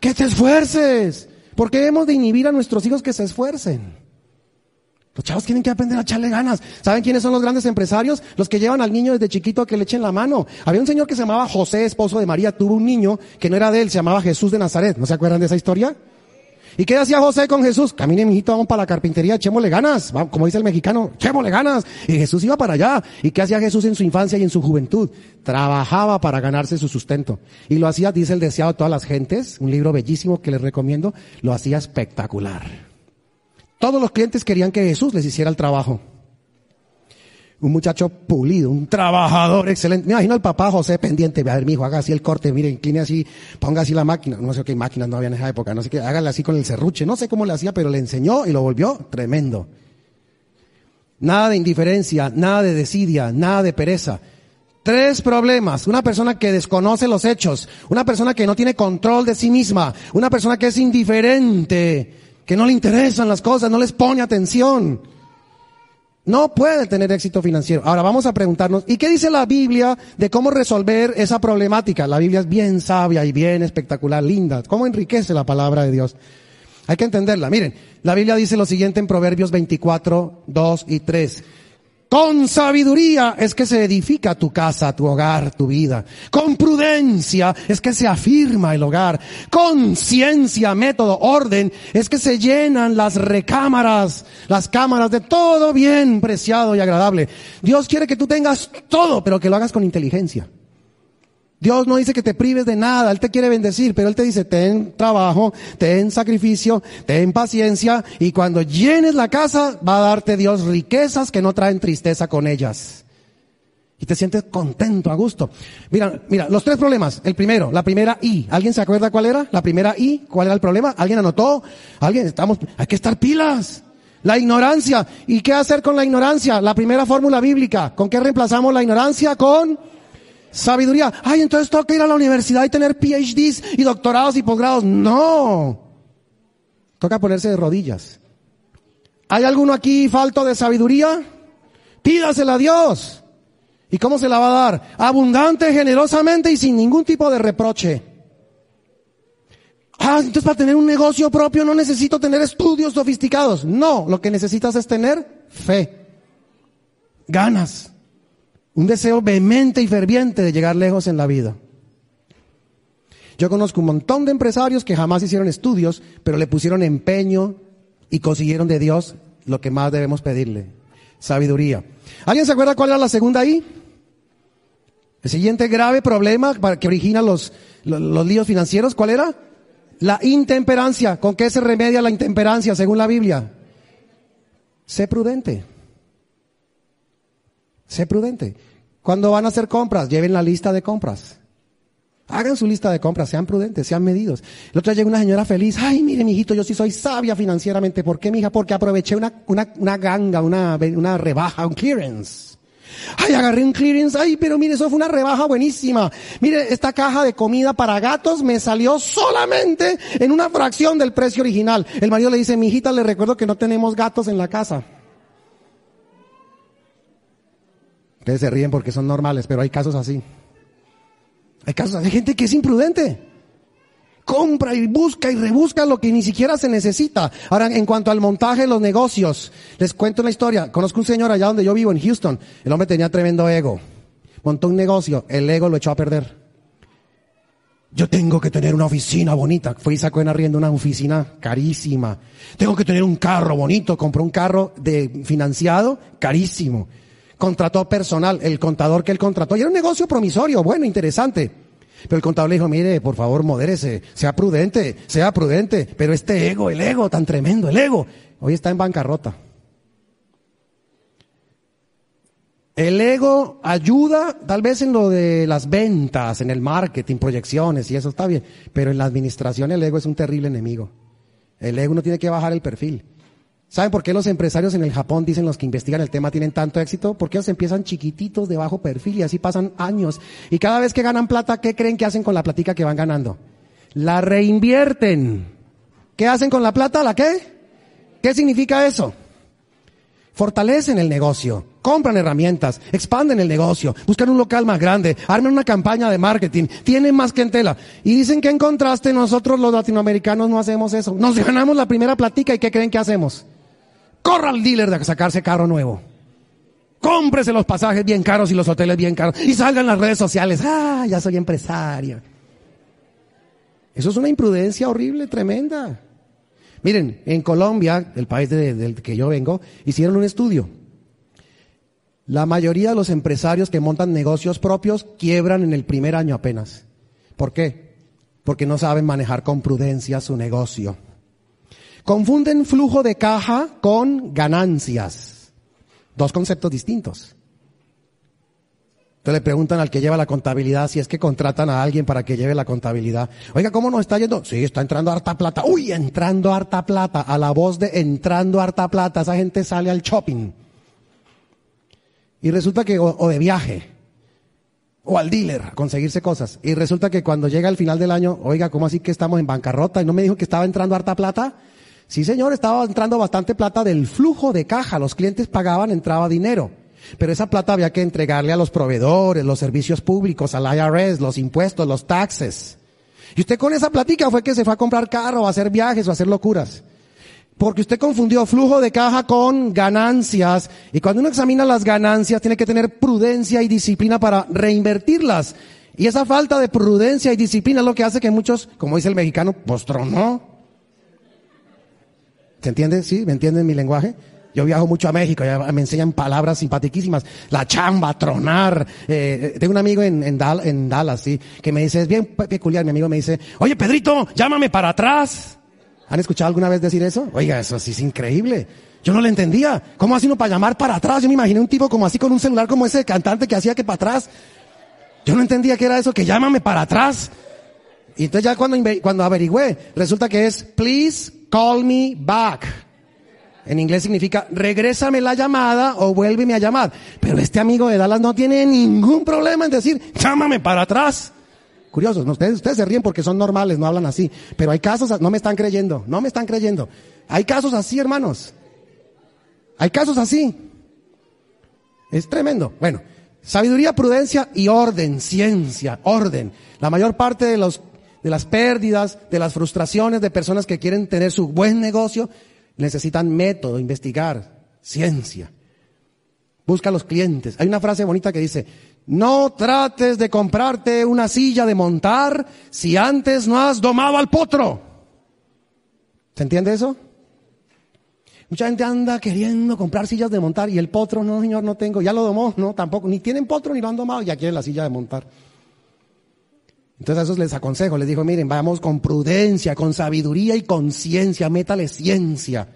que te esfuerces. Porque hemos de inhibir a nuestros hijos que se esfuercen. Los chavos tienen que aprender a echarle ganas. ¿Saben quiénes son los grandes empresarios? Los que llevan al niño desde chiquito a que le echen la mano. Había un señor que se llamaba José, esposo de María, tuvo un niño que no era de él, se llamaba Jesús de Nazaret. ¿No se acuerdan de esa historia? ¿Y qué hacía José con Jesús? Camine, mijito, vamos para la carpintería, echémosle ganas. Como dice el mexicano, echémosle ganas. Y Jesús iba para allá. ¿Y qué hacía Jesús en su infancia y en su juventud? Trabajaba para ganarse su sustento. Y lo hacía, dice el deseado de todas las gentes, un libro bellísimo que les recomiendo, lo hacía espectacular. Todos los clientes querían que Jesús les hiciera el trabajo un muchacho pulido, un trabajador excelente. Me imagino al papá José pendiente, a ver, mi hijo, haga así el corte, mire, incline así, ponga así la máquina, no sé qué máquinas no había en esa época, no sé qué, hágale así con el serruche, no sé cómo le hacía, pero le enseñó y lo volvió tremendo. Nada de indiferencia, nada de desidia, nada de pereza. Tres problemas. Una persona que desconoce los hechos, una persona que no tiene control de sí misma, una persona que es indiferente, que no le interesan las cosas, no les pone atención. No puede tener éxito financiero. Ahora vamos a preguntarnos, ¿y qué dice la Biblia de cómo resolver esa problemática? La Biblia es bien sabia y bien espectacular, linda. ¿Cómo enriquece la palabra de Dios? Hay que entenderla. Miren, la Biblia dice lo siguiente en Proverbios 24, 2 y 3. Con sabiduría es que se edifica tu casa, tu hogar, tu vida. Con prudencia es que se afirma el hogar. Con ciencia, método, orden es que se llenan las recámaras, las cámaras de todo bien preciado y agradable. Dios quiere que tú tengas todo, pero que lo hagas con inteligencia. Dios no dice que te prives de nada, Él te quiere bendecir, pero Él te dice, ten trabajo, ten sacrificio, ten paciencia, y cuando llenes la casa, va a darte Dios riquezas que no traen tristeza con ellas. Y te sientes contento, a gusto. Mira, mira, los tres problemas. El primero, la primera I. ¿Alguien se acuerda cuál era? La primera I, ¿cuál era el problema? ¿Alguien anotó? ¿Alguien? Estamos, hay que estar pilas. La ignorancia. ¿Y qué hacer con la ignorancia? La primera fórmula bíblica. ¿Con qué reemplazamos la ignorancia? Con Sabiduría. Ay, entonces toca ir a la universidad y tener PhDs y doctorados y posgrados. No. Toca ponerse de rodillas. ¿Hay alguno aquí falto de sabiduría? Pídasela a Dios. ¿Y cómo se la va a dar? Abundante, generosamente y sin ningún tipo de reproche. Ah, entonces para tener un negocio propio no necesito tener estudios sofisticados. No, lo que necesitas es tener fe, ganas, Un deseo vehemente y ferviente de llegar lejos en la vida. Yo conozco un montón de empresarios que jamás hicieron estudios, pero le pusieron empeño y consiguieron de Dios lo que más debemos pedirle. Sabiduría. ¿Alguien se acuerda cuál era la segunda ahí? El siguiente grave problema que origina los, los, los líos financieros, ¿cuál era? La intemperancia. ¿Con qué se remedia la intemperancia según la Biblia? Sé prudente. Sé prudente. Cuando van a hacer compras, lleven la lista de compras. Hagan su lista de compras, sean prudentes, sean medidos. El otro día llegó una señora feliz. Ay, mire, mijito, yo sí soy sabia financieramente. ¿Por qué, mija? Porque aproveché una, una, una ganga, una, una rebaja, un clearance. Ay, agarré un clearance. Ay, pero mire, eso fue una rebaja buenísima. Mire, esta caja de comida para gatos me salió solamente en una fracción del precio original. El marido le dice, mijita, le recuerdo que no tenemos gatos en la casa. Ustedes se ríen porque son normales, pero hay casos así. Hay casos, hay gente que es imprudente. Compra y busca y rebusca lo que ni siquiera se necesita. Ahora, en cuanto al montaje de los negocios, les cuento una historia. Conozco un señor allá donde yo vivo, en Houston. El hombre tenía tremendo ego. Montó un negocio, el ego lo echó a perder. Yo tengo que tener una oficina bonita. Fue y sacó en arriendo una oficina carísima. Tengo que tener un carro bonito. Compró un carro de financiado carísimo contrató personal, el contador que él contrató, y era un negocio promisorio, bueno, interesante. Pero el contador le dijo, mire, por favor, modérese, sea prudente, sea prudente, pero este ego, el ego tan tremendo, el ego, hoy está en bancarrota. El ego ayuda tal vez en lo de las ventas, en el marketing, proyecciones, y eso está bien, pero en la administración el ego es un terrible enemigo. El ego no tiene que bajar el perfil. ¿Saben por qué los empresarios en el Japón, dicen los que investigan el tema, tienen tanto éxito? Porque ellos empiezan chiquititos de bajo perfil y así pasan años. Y cada vez que ganan plata, ¿qué creen que hacen con la platica que van ganando? La reinvierten. ¿Qué hacen con la plata? ¿La qué? ¿Qué significa eso? Fortalecen el negocio, compran herramientas, expanden el negocio, buscan un local más grande, arman una campaña de marketing, tienen más clientela. Y dicen que en contraste nosotros los latinoamericanos no hacemos eso. Nos ganamos la primera platica y ¿qué creen que hacemos? Corra al dealer de sacarse carro nuevo. Cómprese los pasajes bien caros y los hoteles bien caros. Y salgan las redes sociales. Ah, ya soy empresaria. Eso es una imprudencia horrible, tremenda. Miren, en Colombia, el país del que yo vengo, hicieron un estudio. La mayoría de los empresarios que montan negocios propios quiebran en el primer año apenas. ¿Por qué? Porque no saben manejar con prudencia su negocio. Confunden flujo de caja con ganancias. Dos conceptos distintos. Entonces le preguntan al que lleva la contabilidad si es que contratan a alguien para que lleve la contabilidad. Oiga, ¿cómo nos está yendo? Sí, está entrando harta plata. Uy, entrando harta plata. A la voz de entrando harta plata, esa gente sale al shopping. Y resulta que, o, de viaje, o al dealer conseguirse cosas. Y resulta que cuando llega el final del año, oiga, ¿cómo así que estamos en bancarrota? ¿Y no me dijo que estaba entrando harta plata? Sí, señor, estaba entrando bastante plata del flujo de caja. Los clientes pagaban, entraba dinero. Pero esa plata había que entregarle a los proveedores, los servicios públicos, al IRS, los impuestos, los taxes. Y usted con esa platica fue que se fue a comprar carro, o a hacer viajes o a hacer locuras. Porque usted confundió flujo de caja con ganancias. Y cuando uno examina las ganancias, tiene que tener prudencia y disciplina para reinvertirlas. Y esa falta de prudencia y disciplina es lo que hace que muchos, como dice el mexicano, postronó. ¿Se entiende? ¿Sí? ¿Me entienden mi lenguaje? Yo viajo mucho a México, ya me enseñan palabras simpaticísimas. La chamba, tronar. Eh, tengo un amigo en, en, en, Dallas, sí, que me dice, es bien peculiar, mi amigo me dice, oye Pedrito, llámame para atrás. ¿Han escuchado alguna vez decir eso? Oiga, eso sí es increíble. Yo no le entendía. ¿Cómo hace uno para llamar para atrás? Yo me imaginé un tipo como así con un celular como ese cantante que hacía que para atrás. Yo no entendía que era eso, que llámame para atrás. Y entonces ya cuando, cuando averigüé, resulta que es please call me back. En inglés significa regrésame la llamada o vuélveme a llamar. Pero este amigo de Dallas no tiene ningún problema en decir llámame para atrás. Curiosos, ustedes, ustedes se ríen porque son normales, no hablan así. Pero hay casos, no me están creyendo, no me están creyendo. Hay casos así, hermanos. Hay casos así. Es tremendo. Bueno, sabiduría, prudencia y orden, ciencia, orden. La mayor parte de los de las pérdidas, de las frustraciones de personas que quieren tener su buen negocio, necesitan método, investigar, ciencia. Busca los clientes. Hay una frase bonita que dice, no trates de comprarte una silla de montar si antes no has domado al potro. ¿Se entiende eso? Mucha gente anda queriendo comprar sillas de montar y el potro, no señor, no tengo, ya lo domó, no, tampoco, ni tienen potro ni lo han domado, ya quieren la silla de montar. Entonces a esos les aconsejo, les digo, miren, vamos con prudencia, con sabiduría y con ciencia, métale ciencia.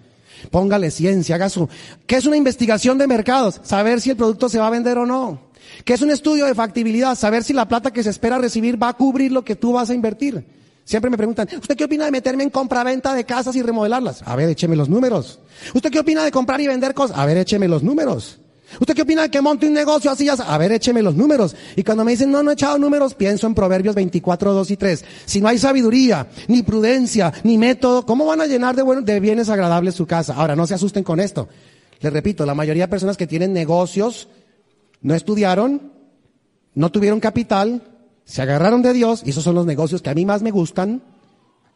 Póngale ciencia, haga su... ¿Qué es una investigación de mercados? Saber si el producto se va a vender o no. ¿Qué es un estudio de factibilidad? Saber si la plata que se espera recibir va a cubrir lo que tú vas a invertir. Siempre me preguntan, ¿usted qué opina de meterme en compra-venta de casas y remodelarlas? A ver, écheme los números. ¿Usted qué opina de comprar y vender cosas? A ver, écheme los números. ¿Usted qué opina de que monte un negocio así? A ver, écheme los números. Y cuando me dicen, no, no he echado números, pienso en Proverbios 24, 2 y 3. Si no hay sabiduría, ni prudencia, ni método, ¿cómo van a llenar de, de bienes agradables su casa? Ahora, no se asusten con esto. Les repito, la mayoría de personas que tienen negocios no estudiaron, no tuvieron capital, se agarraron de Dios, y esos son los negocios que a mí más me gustan,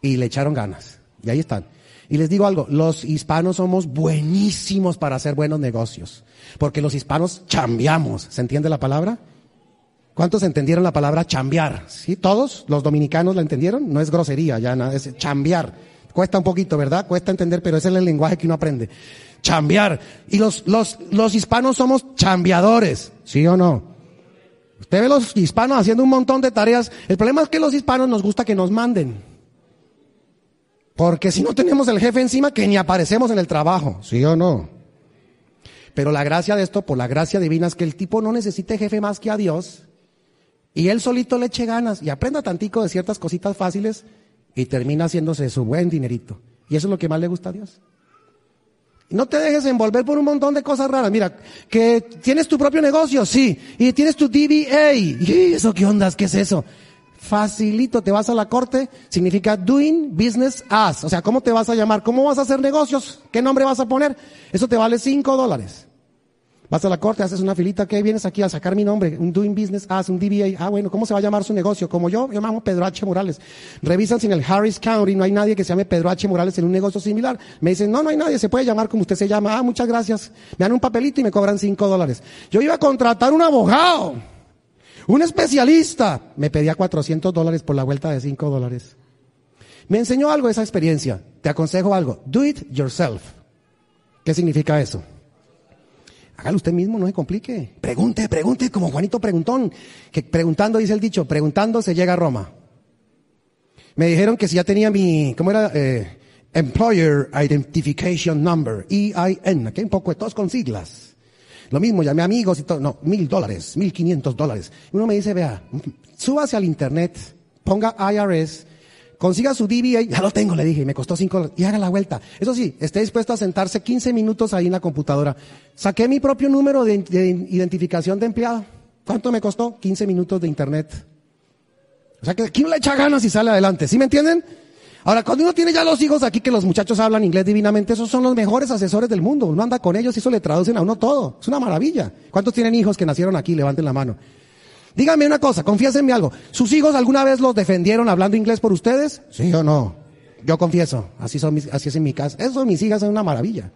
y le echaron ganas. Y ahí están. Y les digo algo, los hispanos somos buenísimos para hacer buenos negocios, porque los hispanos chambeamos, ¿se entiende la palabra? ¿Cuántos entendieron la palabra chambear? ¿Sí? ¿Todos? ¿Los dominicanos la entendieron? No es grosería, ya nada, es chambear. Cuesta un poquito, ¿verdad? Cuesta entender, pero ese es el lenguaje que uno aprende. Chambear. Y los, los, los hispanos somos chambeadores, ¿sí o no? Usted ve los hispanos haciendo un montón de tareas. El problema es que los hispanos nos gusta que nos manden. Porque si no tenemos el jefe encima, que ni aparecemos en el trabajo, ¿sí o no? Pero la gracia de esto, por la gracia divina, es que el tipo no necesite jefe más que a Dios. Y él solito le eche ganas y aprenda tantico de ciertas cositas fáciles y termina haciéndose su buen dinerito. Y eso es lo que más le gusta a Dios. No te dejes envolver por un montón de cosas raras. Mira, que tienes tu propio negocio, sí. Y tienes tu DBA. ¿Y eso qué ondas? ¿Qué es eso? Facilito, te vas a la corte, significa doing business as. O sea, ¿cómo te vas a llamar? ¿Cómo vas a hacer negocios? ¿Qué nombre vas a poner? Eso te vale cinco dólares. Vas a la corte, haces una filita, ¿qué vienes aquí a sacar mi nombre? Un doing business as, un DBA. Ah, bueno, ¿cómo se va a llamar su negocio? Como yo, yo me llamo Pedro H. Morales. Revisan si en el Harris County no hay nadie que se llame Pedro H. Morales en un negocio similar. Me dicen, no, no hay nadie, se puede llamar como usted se llama. Ah, muchas gracias. Me dan un papelito y me cobran cinco dólares. Yo iba a contratar un abogado. Un especialista me pedía 400 dólares por la vuelta de 5 dólares. Me enseñó algo esa experiencia. Te aconsejo algo. Do it yourself. ¿Qué significa eso? Hágalo usted mismo, no se complique. Pregunte, pregunte, como Juanito Preguntón. Que preguntando, dice el dicho, preguntando se llega a Roma. Me dijeron que si ya tenía mi, ¿cómo era? Eh, Employer Identification Number, EIN, aquí hay un poco de todos con siglas. Lo mismo, llamé amigos y todo, no, mil dólares, mil quinientos dólares. Uno me dice, vea, súbase al internet, ponga IRS, consiga su DBA, ya lo tengo, le dije, me costó cinco dólares, y haga la vuelta. Eso sí, esté dispuesto a sentarse 15 minutos ahí en la computadora. Saqué mi propio número de, de identificación de empleado. ¿Cuánto me costó? 15 minutos de internet. O sea que aquí uno le echa ganas y sale adelante. ¿Sí me entienden? Ahora, cuando uno tiene ya los hijos aquí que los muchachos hablan inglés divinamente, esos son los mejores asesores del mundo. Uno anda con ellos y eso le traducen a uno todo. Es una maravilla. ¿Cuántos tienen hijos que nacieron aquí? Levanten la mano. Díganme una cosa, confiésenme algo. ¿Sus hijos alguna vez los defendieron hablando inglés por ustedes? Sí o no. Yo confieso, así son mis, así es en mi casa. Eso mis hijas son una maravilla.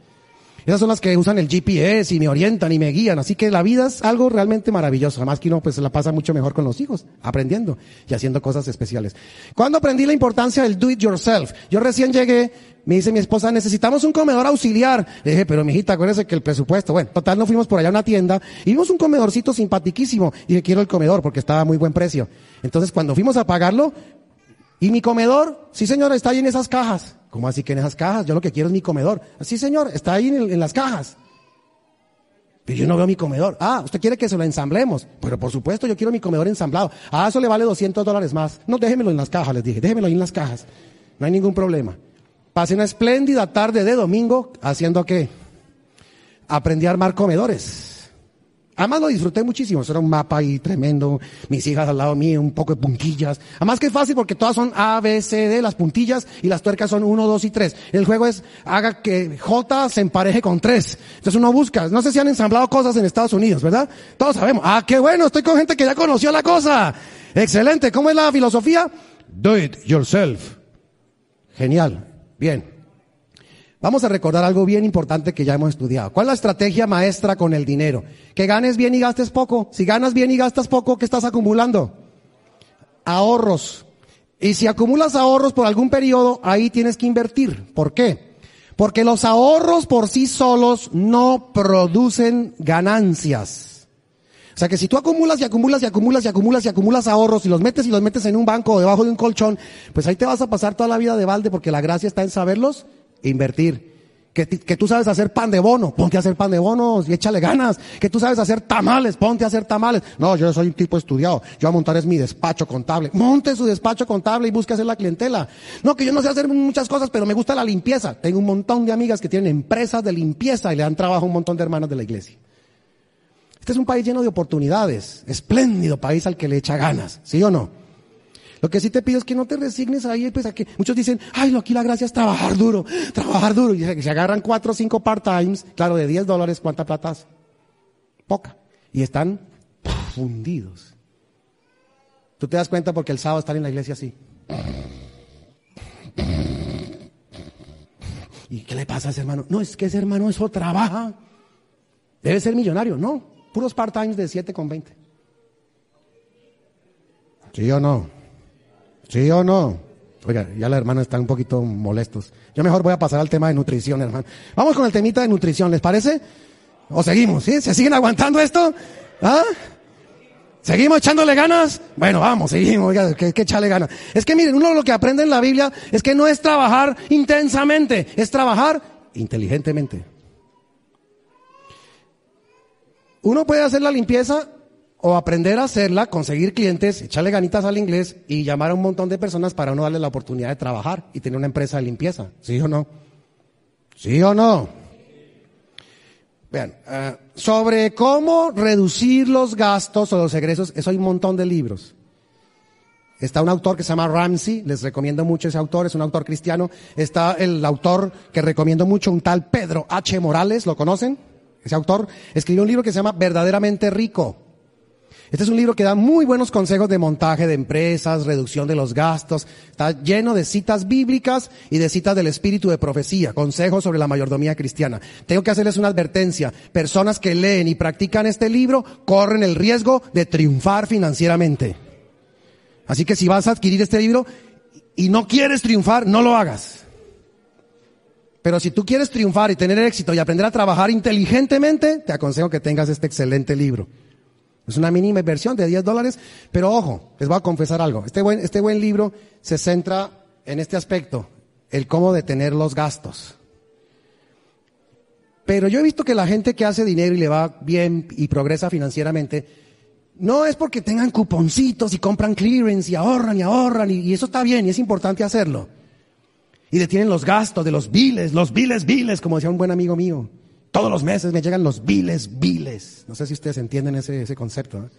Esas son las que usan el GPS y me orientan y me guían. Así que la vida es algo realmente maravilloso. Además que uno pues la pasa mucho mejor con los hijos, aprendiendo y haciendo cosas especiales. Cuando aprendí la importancia del do it yourself, yo recién llegué, me dice mi esposa, necesitamos un comedor auxiliar. Le dije, pero mijita, acuérdese que el presupuesto, bueno, total, no fuimos por allá a una tienda y vimos un comedorcito simpatiquísimo. Y dije, quiero el comedor porque estaba a muy buen precio. Entonces cuando fuimos a pagarlo, ¿y mi comedor? Sí señora, está ahí en esas cajas. ¿Cómo así que en esas cajas? Yo lo que quiero es mi comedor. Sí, señor, está ahí en, las cajas. Pero yo no veo mi comedor. Ah, usted quiere que se lo ensamblemos. Pero por supuesto, yo quiero mi comedor ensamblado. Ah, eso le vale 200 dólares más. No, déjemelo en las cajas, les dije. Déjemelo ahí en las cajas. No hay ningún problema. Pasé una espléndida tarde de domingo haciendo qué? Aprendí a armar comedores. Además lo disfruté muchísimo, eso era un mapa ahí tremendo, mis hijas al lado mío, un poco de puntillas. Además que es fácil porque todas son A, B, C, D, las puntillas y las tuercas son 1, 2 y 3. El juego es haga que J se empareje con 3. Entonces uno busca, no sé si han ensamblado cosas en Estados Unidos, ¿verdad? Todos sabemos, ah, qué bueno, estoy con gente que ya conoció la cosa. Excelente, ¿cómo es la filosofía? Do it yourself. Genial, bien. Vamos a recordar algo bien importante que ya hemos estudiado. ¿Cuál es la estrategia maestra con el dinero? Que ganes bien y gastes poco. Si ganas bien y gastas poco, ¿qué estás acumulando? Ahorros. Y si acumulas ahorros por algún periodo, ahí tienes que invertir. ¿Por qué? Porque los ahorros por sí solos no producen ganancias. O sea que si tú acumulas y acumulas y acumulas y acumulas y acumulas ahorros y los metes y los metes en un banco o debajo de un colchón, pues ahí te vas a pasar toda la vida de balde porque la gracia está en saberlos invertir. Que, que, tú sabes hacer pan de bono, ponte a hacer pan de bonos y échale ganas. Que tú sabes hacer tamales, ponte a hacer tamales. No, yo soy un tipo estudiado. Yo a montar es mi despacho contable. Monte su despacho contable y busque hacer la clientela. No, que yo no sé hacer muchas cosas, pero me gusta la limpieza. Tengo un montón de amigas que tienen empresas de limpieza y le dan trabajo a un montón de hermanos de la iglesia. Este es un país lleno de oportunidades. Espléndido país al que le echa ganas. ¿Sí o no? Lo que sí te pido es que no te resignes ahí, pues a que muchos dicen, ay, lo aquí la gracia es trabajar duro, trabajar duro. Y se agarran cuatro o cinco part-times, claro, de 10 dólares, ¿cuánta plata Poca. Y están fundidos. Tú te das cuenta porque el sábado están en la iglesia así. ¿Y qué le pasa a ese hermano? No, es que ese hermano eso trabaja. Debe ser millonario. No, puros part-times de 7 con 20. ¿Sí o no? ¿Sí o no? Oiga, ya la hermana está un poquito molestos. Yo mejor voy a pasar al tema de nutrición, hermano. Vamos con el temita de nutrición, ¿les parece? ¿O seguimos? ¿Sí? ¿Se siguen aguantando esto? ¿Ah? ¿Seguimos echándole ganas? Bueno, vamos, seguimos, oiga, que, que echarle ganas. Es que miren, uno lo que aprende en la Biblia es que no es trabajar intensamente, es trabajar inteligentemente. Uno puede hacer la limpieza o aprender a hacerla, conseguir clientes, echarle ganitas al inglés y llamar a un montón de personas para uno darle la oportunidad de trabajar y tener una empresa de limpieza. ¿Sí o no? ¿Sí o no? Vean, uh, sobre cómo reducir los gastos o los egresos, eso hay un montón de libros. Está un autor que se llama Ramsey, les recomiendo mucho ese autor, es un autor cristiano. Está el autor que recomiendo mucho, un tal Pedro H. Morales, ¿lo conocen? Ese autor escribió un libro que se llama Verdaderamente Rico. Este es un libro que da muy buenos consejos de montaje de empresas, reducción de los gastos. Está lleno de citas bíblicas y de citas del espíritu de profecía, consejos sobre la mayordomía cristiana. Tengo que hacerles una advertencia. Personas que leen y practican este libro corren el riesgo de triunfar financieramente. Así que si vas a adquirir este libro y no quieres triunfar, no lo hagas. Pero si tú quieres triunfar y tener éxito y aprender a trabajar inteligentemente, te aconsejo que tengas este excelente libro. Es una mínima inversión de 10 dólares, pero ojo, les voy a confesar algo. Este buen, este buen libro se centra en este aspecto, el cómo detener los gastos. Pero yo he visto que la gente que hace dinero y le va bien y progresa financieramente, no es porque tengan cuponcitos y compran clearance y ahorran y ahorran y, y eso está bien y es importante hacerlo. Y detienen los gastos de los biles, los biles, biles, como decía un buen amigo mío. Todos los meses me llegan los biles, biles. No sé si ustedes entienden ese, ese concepto.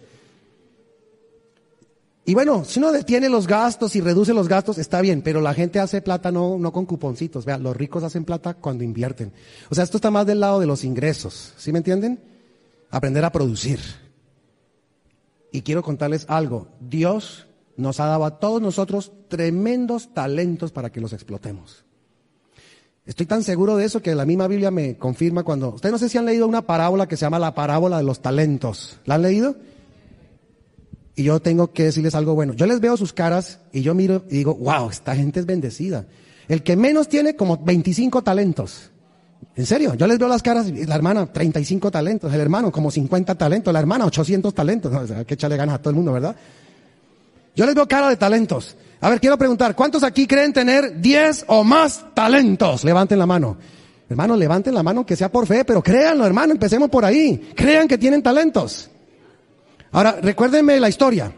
Y bueno, si uno detiene los gastos y reduce los gastos, está bien, pero la gente hace plata no, no con cuponcitos. Vean, los ricos hacen plata cuando invierten. O sea, esto está más del lado de los ingresos. ¿Sí me entienden? Aprender a producir. Y quiero contarles algo. Dios nos ha dado a todos nosotros tremendos talentos para que los explotemos. Estoy tan seguro de eso que la misma Biblia me confirma cuando... Ustedes no sé si han leído una parábola que se llama la parábola de los talentos. ¿La han leído? Y yo tengo que decirles algo bueno. Yo les veo sus caras y yo miro y digo, wow, esta gente es bendecida. El que menos tiene como 25 talentos. En serio, yo les veo las caras, la hermana 35 talentos, el hermano como 50 talentos, la hermana 800 talentos. No, [LAUGHS] o sea, que echarle ganas a todo el mundo, ¿verdad? Yo les veo cara de talentos. A ver, quiero preguntar, ¿cuántos aquí creen tener 10 o más talentos? Levanten la mano. Hermano, levanten la mano que sea por fe, pero créanlo, hermano, empecemos por ahí. Crean que tienen talentos. Ahora, recuérdenme la historia.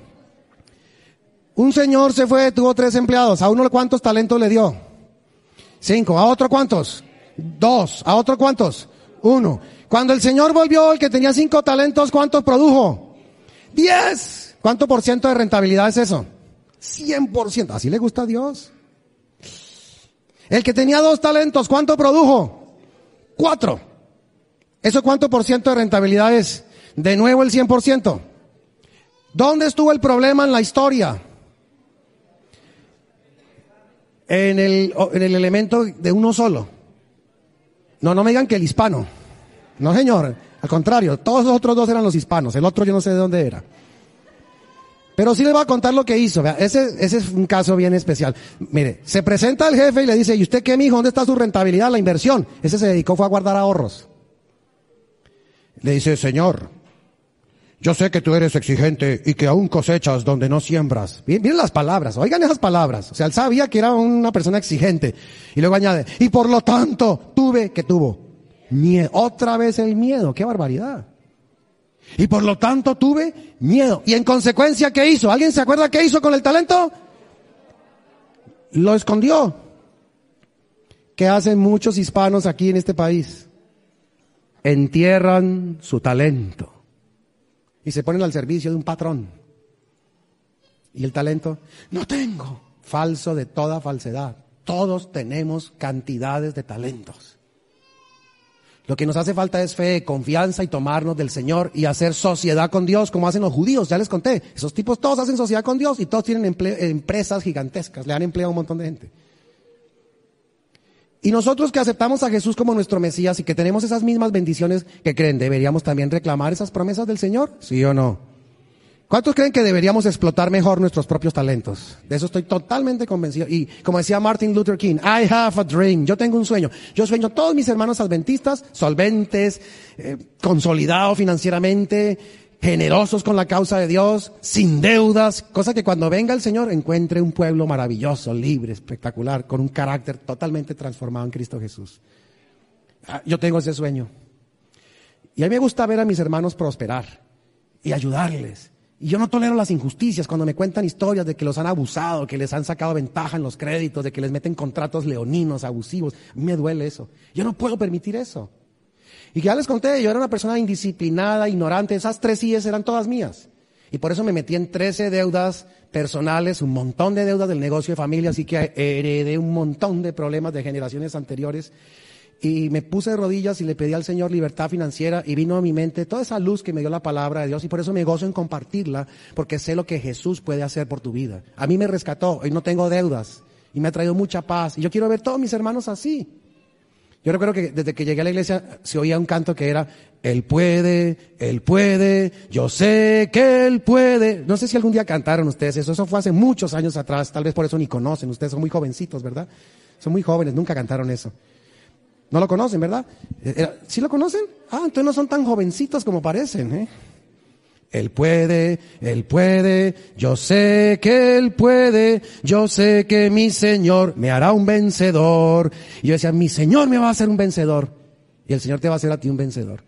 Un señor se fue, tuvo tres empleados. ¿A uno cuántos talentos le dio? Cinco. ¿A otro cuántos? Dos. ¿A otro cuántos? Uno. Cuando el señor volvió, el que tenía cinco talentos, ¿cuántos produjo? Diez. ¿Cuánto por ciento de rentabilidad es eso? 100%. Así le gusta a Dios. El que tenía dos talentos, ¿cuánto produjo? Cuatro. ¿Eso cuánto por ciento de rentabilidad es? De nuevo el 100%. ¿Dónde estuvo el problema en la historia? En el, en el elemento de uno solo. No, no me digan que el hispano. No, señor. Al contrario, todos los otros dos eran los hispanos. El otro yo no sé de dónde era. Pero sí les voy a contar lo que hizo. Ese, ese es un caso bien especial. Mire, se presenta el jefe y le dice, ¿y usted qué, mijo? ¿Dónde está su rentabilidad, la inversión? Ese se dedicó fue a guardar ahorros. Le dice, señor, yo sé que tú eres exigente y que aún cosechas donde no siembras. Miren las palabras, oigan esas palabras. O sea, él sabía que era una persona exigente. Y luego añade, y por lo tanto, tuve, que tuvo? Miedo. Otra vez el miedo, qué barbaridad. Y por lo tanto tuve miedo. Y en consecuencia, ¿qué hizo? ¿Alguien se acuerda qué hizo con el talento? Lo escondió. ¿Qué hacen muchos hispanos aquí en este país? Entierran su talento y se ponen al servicio de un patrón. ¿Y el talento? No tengo. Falso de toda falsedad. Todos tenemos cantidades de talentos. Lo que nos hace falta es fe, confianza y tomarnos del Señor y hacer sociedad con Dios como hacen los judíos. Ya les conté. Esos tipos todos hacen sociedad con Dios y todos tienen empresas gigantescas. Le dan empleo a un montón de gente. Y nosotros que aceptamos a Jesús como nuestro Mesías y que tenemos esas mismas bendiciones que creen, ¿deberíamos también reclamar esas promesas del Señor? ¿Sí o no? ¿Cuántos creen que deberíamos explotar mejor nuestros propios talentos? De eso estoy totalmente convencido. Y como decía Martin Luther King, I have a dream. Yo tengo un sueño. Yo sueño todos mis hermanos adventistas, solventes, eh, consolidados financieramente, generosos con la causa de Dios, sin deudas, cosa que cuando venga el Señor encuentre un pueblo maravilloso, libre, espectacular, con un carácter totalmente transformado en Cristo Jesús. Ah, yo tengo ese sueño. Y a mí me gusta ver a mis hermanos prosperar y ayudarles. Y yo no tolero las injusticias cuando me cuentan historias de que los han abusado, que les han sacado ventaja en los créditos, de que les meten contratos leoninos, abusivos. Me duele eso. Yo no puedo permitir eso. Y ya les conté, yo era una persona indisciplinada, ignorante, esas tres IES eran todas mías. Y por eso me metí en 13 deudas personales, un montón de deudas del negocio de familia, así que heredé un montón de problemas de generaciones anteriores. Y me puse de rodillas y le pedí al Señor libertad financiera y vino a mi mente toda esa luz que me dio la palabra de Dios y por eso me gozo en compartirla, porque sé lo que Jesús puede hacer por tu vida. A mí me rescató y no tengo deudas y me ha traído mucha paz. Y yo quiero ver todos mis hermanos así. Yo recuerdo que desde que llegué a la iglesia se oía un canto que era, Él puede, Él puede, yo sé que Él puede. No sé si algún día cantaron ustedes eso, eso fue hace muchos años atrás, tal vez por eso ni conocen, ustedes son muy jovencitos, ¿verdad? Son muy jóvenes, nunca cantaron eso. No lo conocen, ¿verdad? Eh, ¿Sí lo conocen? Ah, entonces no son tan jovencitos como parecen, ¿eh? Él puede, Él puede, yo sé que Él puede, yo sé que mi Señor me hará un vencedor. Y yo decía, mi Señor me va a hacer un vencedor. Y el Señor te va a hacer a ti un vencedor.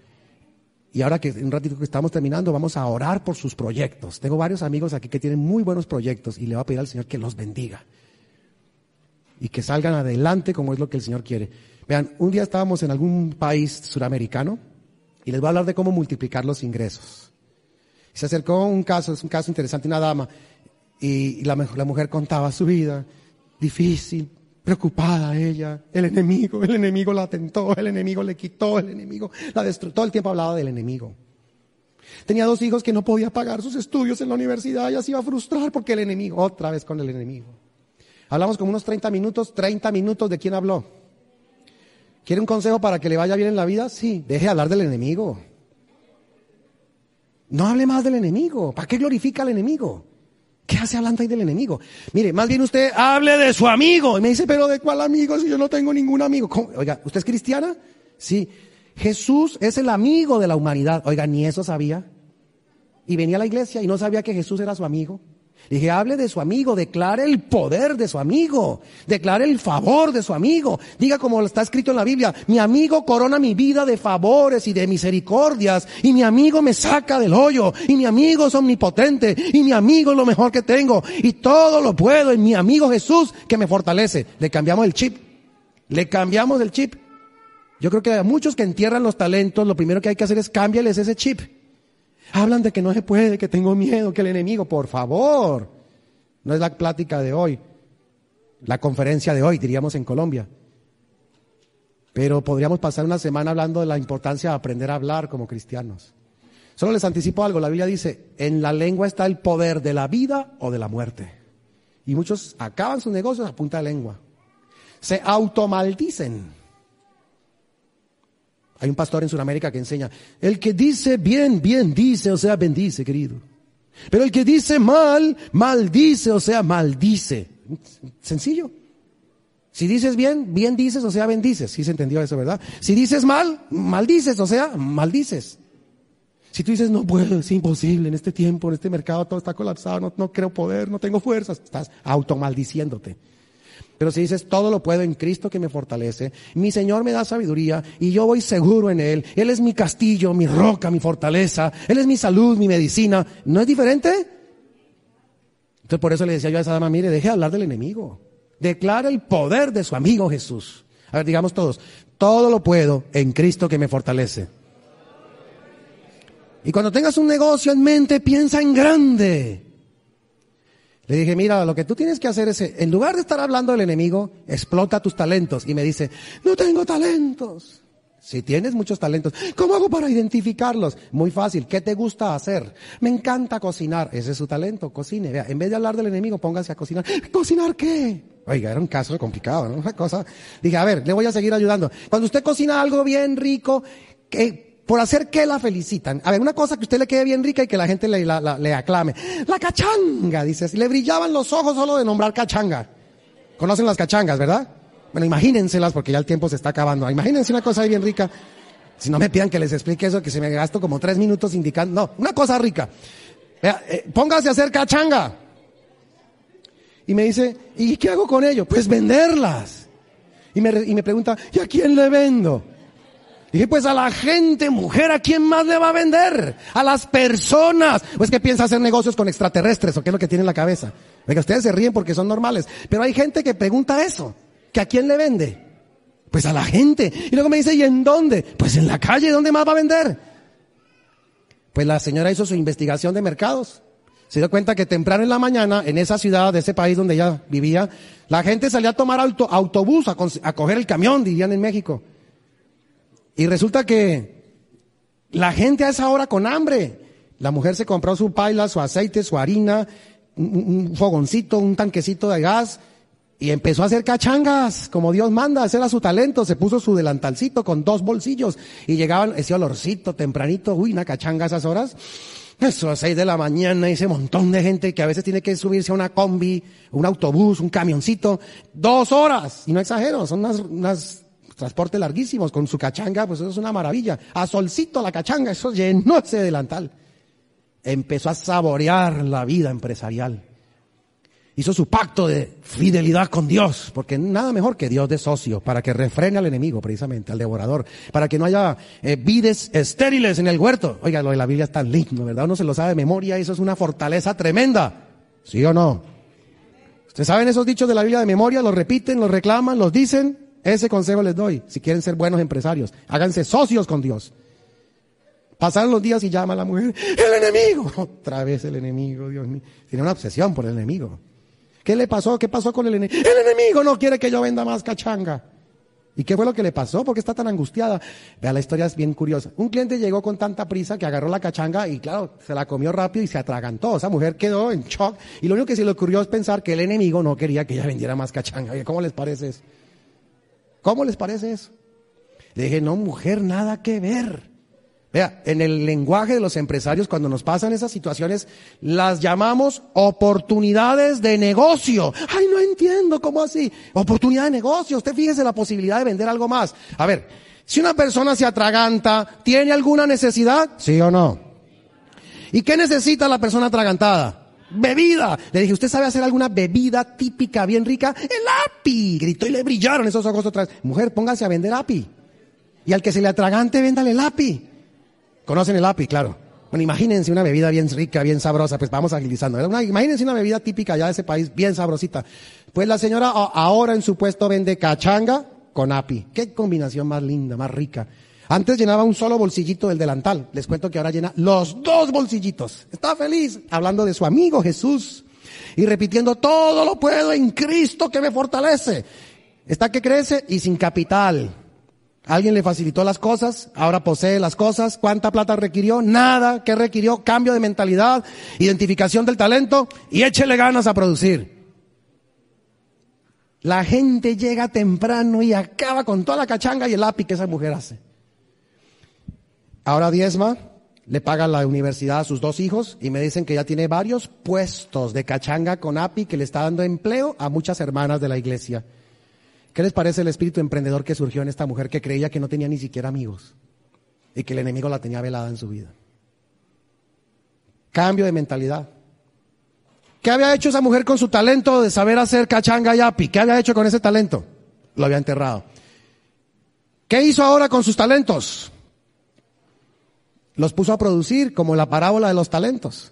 Y ahora que un ratito que estamos terminando, vamos a orar por sus proyectos. Tengo varios amigos aquí que tienen muy buenos proyectos y le voy a pedir al Señor que los bendiga. Y que salgan adelante como es lo que el Señor quiere. Vean, un día estábamos en algún país suramericano y les voy a hablar de cómo multiplicar los ingresos. Se acercó un caso, es un caso interesante, una dama, y la, mujer contaba su vida, difícil, preocupada ella, el enemigo, el enemigo la tentó, el enemigo le quitó, el enemigo la destruyó, todo el tiempo hablaba del enemigo. Tenía dos hijos que no podía pagar sus estudios en la universidad, ella se iba a frustrar porque el enemigo, otra vez con el enemigo. Hablamos como unos 30 minutos, 30 minutos de quién habló. ¿Quiere un consejo para que le vaya bien en la vida? Sí, deje de hablar del enemigo. No hable más del enemigo. ¿Para qué glorifica al enemigo? ¿Qué hace hablando ahí del enemigo? Mire, más bien usted hable de su amigo. Y me dice, pero ¿de cuál amigo si yo no tengo ningún amigo? Oiga, ¿usted es cristiana? Sí. Jesús es el amigo de la humanidad. Oiga, ni eso sabía. Y venía a la iglesia y no sabía que Jesús era su amigo. Dije, hable de su amigo, declare el poder de su amigo, declare el favor de su amigo. Diga como está escrito en la Biblia, mi amigo corona mi vida de favores y de misericordias, y mi amigo me saca del hoyo, y mi amigo es omnipotente, y mi amigo es lo mejor que tengo, y todo lo puedo en mi amigo Jesús que me fortalece. Le cambiamos el chip, le cambiamos el chip. Yo creo que a muchos que entierran los talentos, lo primero que hay que hacer es cambiarles ese chip. Hablan de que no se puede, que tengo miedo, que el enemigo, por favor. No es la plática de hoy, la conferencia de hoy, diríamos en Colombia. Pero podríamos pasar una semana hablando de la importancia de aprender a hablar como cristianos. Solo les anticipo algo, la Biblia dice, en la lengua está el poder de la vida o de la muerte. Y muchos acaban sus negocios a punta de lengua. Se automaldicen. Hay un pastor en Sudamérica que enseña, el que dice bien, bien dice, o sea, bendice, querido. Pero el que dice mal, maldice, o sea, maldice. Sencillo. Si dices bien, bien dices, o sea, bendices. Sí se entendió eso, ¿verdad? Si dices mal, maldices, o sea, maldices. Si tú dices, no puedo, es imposible, en este tiempo, en este mercado todo está colapsado, no, no creo poder, no tengo fuerzas, estás automaldiciéndote. Pero si dices, todo lo puedo en Cristo que me fortalece, mi Señor me da sabiduría y yo voy seguro en Él, Él es mi castillo, mi roca, mi fortaleza, Él es mi salud, mi medicina, ¿no es diferente? Entonces por eso le decía yo a esa dama, mire, deje de hablar del enemigo, declara el poder de su amigo Jesús. A ver, digamos todos, todo lo puedo en Cristo que me fortalece. Y cuando tengas un negocio en mente, piensa en grande. Le dije, mira, lo que tú tienes que hacer es, en lugar de estar hablando del enemigo, explota tus talentos. Y me dice, no tengo talentos. Si tienes muchos talentos, ¿cómo hago para identificarlos? Muy fácil. ¿Qué te gusta hacer? Me encanta cocinar. Ese es su talento. Cocine. Vea, en vez de hablar del enemigo, póngase a cocinar. ¿Cocinar qué? Oiga, era un caso complicado, ¿no? [LAUGHS] Una cosa. Dije, a ver, le voy a seguir ayudando. Cuando usted cocina algo bien rico, ¿qué, por hacer que la felicitan. A ver, una cosa que usted le quede bien rica y que la gente le, le aclame. La cachanga, dices. Le brillaban los ojos solo de nombrar cachanga. Conocen las cachangas, ¿verdad? Bueno, imagínenselas porque ya el tiempo se está acabando. Imagínense una cosa ahí bien rica. Si no me pidan que les explique eso, que se me gasto como tres minutos indicando. No, una cosa rica. Vea, eh, póngase a hacer cachanga. Y me dice, ¿y qué hago con ello? Pues venderlas. Y me pregunta, ¿y a quién le vendo? Dije, pues a la gente, mujer, ¿a quién más le va a vender? A las personas. ¿O es que piensa hacer negocios con extraterrestres o qué es lo que tiene en la cabeza? Venga, ustedes se ríen porque son normales. Pero hay gente que pregunta eso. ¿Que a quién le vende? Pues a la gente. Y luego me dice, ¿y en dónde? Pues en la calle, ¿dónde más va a vender? Pues la señora hizo su investigación de mercados. Se dio cuenta que temprano en la mañana, en esa ciudad, de ese país donde ella vivía, la gente salía a tomar autobús, a, a coger el camión, dirían en México. Y resulta que la gente a esa hora con hambre. La mujer se compró su paila, su aceite, su harina, un, fogoncito, un tanquecito de gas y empezó a hacer cachangas, como Dios manda, ese era su talento, se puso su delantalcito con dos bolsillos y llegaban ese olorcito tempranito, uy, una cachanga a esas horas. Eso a seis de la mañana, ese montón de gente que a veces tiene que subirse a una combi, un autobús, un camioncito, dos horas, y no exagero, son unas, unas transporte larguísimos con su cachanga, pues eso es una maravilla. A solcito la cachanga, eso llenó ese delantal. Empezó a saborear la vida empresarial. Hizo su pacto de fidelidad con Dios, porque nada mejor que Dios de socio, para que refrene al enemigo, precisamente, al devorador, para que no haya eh, vides estériles en el huerto. Oiga, lo de la Biblia es tan lindo, ¿verdad? Uno se lo sabe de memoria, eso es una fortaleza tremenda. ¿Sí o no? ¿Ustedes saben esos dichos de la Biblia de memoria? ¿Los repiten, los reclaman, los dicen? Ese consejo les doy. Si quieren ser buenos empresarios, háganse socios con Dios. Pasaron los días y llama a la mujer, el enemigo. [LAUGHS] Otra vez el enemigo, Dios mío. Tiene una obsesión por el enemigo. ¿Qué le pasó? ¿Qué pasó con el enemigo? El enemigo no quiere que yo venda más cachanga. ¿Y qué fue lo que le pasó? ¿Por qué está tan angustiada? Vea, la historia es bien curiosa. Un cliente llegó con tanta prisa que agarró la cachanga y claro, se la comió rápido y se atragantó. Esa mujer quedó en shock y lo único que se le ocurrió es pensar que el enemigo no quería que ella vendiera más cachanga. ¿Cómo les parece eso? ¿Cómo les parece eso? Le dije, no, mujer, nada que ver. Vea, en el lenguaje de los empresarios, cuando nos pasan esas situaciones, las llamamos oportunidades de negocio. Ay, no entiendo, ¿cómo así? Oportunidad de negocio. Usted fíjese la posibilidad de vender algo más. A ver, si una persona se atraganta, ¿tiene alguna necesidad? ¿Sí o no? ¿Y qué necesita la persona atragantada? Bebida. Le dije, ¿usted sabe hacer alguna bebida típica bien rica? El api. Gritó y le brillaron esos ojos otra vez. Mujer, póngase a vender api. Y al que se le atragante, véndale el api. ¿Conocen el api? Claro. Bueno, imagínense una bebida bien rica, bien sabrosa, pues vamos agilizando. imagínense una bebida típica ya de ese país, bien sabrosita. Pues la señora ahora en su puesto vende cachanga con api. Qué combinación más linda, más rica. Antes llenaba un solo bolsillito del delantal. Les cuento que ahora llena los dos bolsillitos. Está feliz hablando de su amigo Jesús y repitiendo todo lo puedo en Cristo que me fortalece. Está que crece y sin capital. Alguien le facilitó las cosas, ahora posee las cosas. ¿Cuánta plata requirió? Nada. ¿Qué requirió? Cambio de mentalidad, identificación del talento y échele ganas a producir. La gente llega temprano y acaba con toda la cachanga y el lápiz que esa mujer hace. Ahora diezma, le paga la universidad a sus dos hijos y me dicen que ya tiene varios puestos de cachanga con API que le está dando empleo a muchas hermanas de la iglesia. ¿Qué les parece el espíritu emprendedor que surgió en esta mujer que creía que no tenía ni siquiera amigos y que el enemigo la tenía velada en su vida? Cambio de mentalidad. ¿Qué había hecho esa mujer con su talento de saber hacer cachanga y api? ¿Qué había hecho con ese talento? Lo había enterrado. ¿Qué hizo ahora con sus talentos? Los puso a producir como la parábola de los talentos.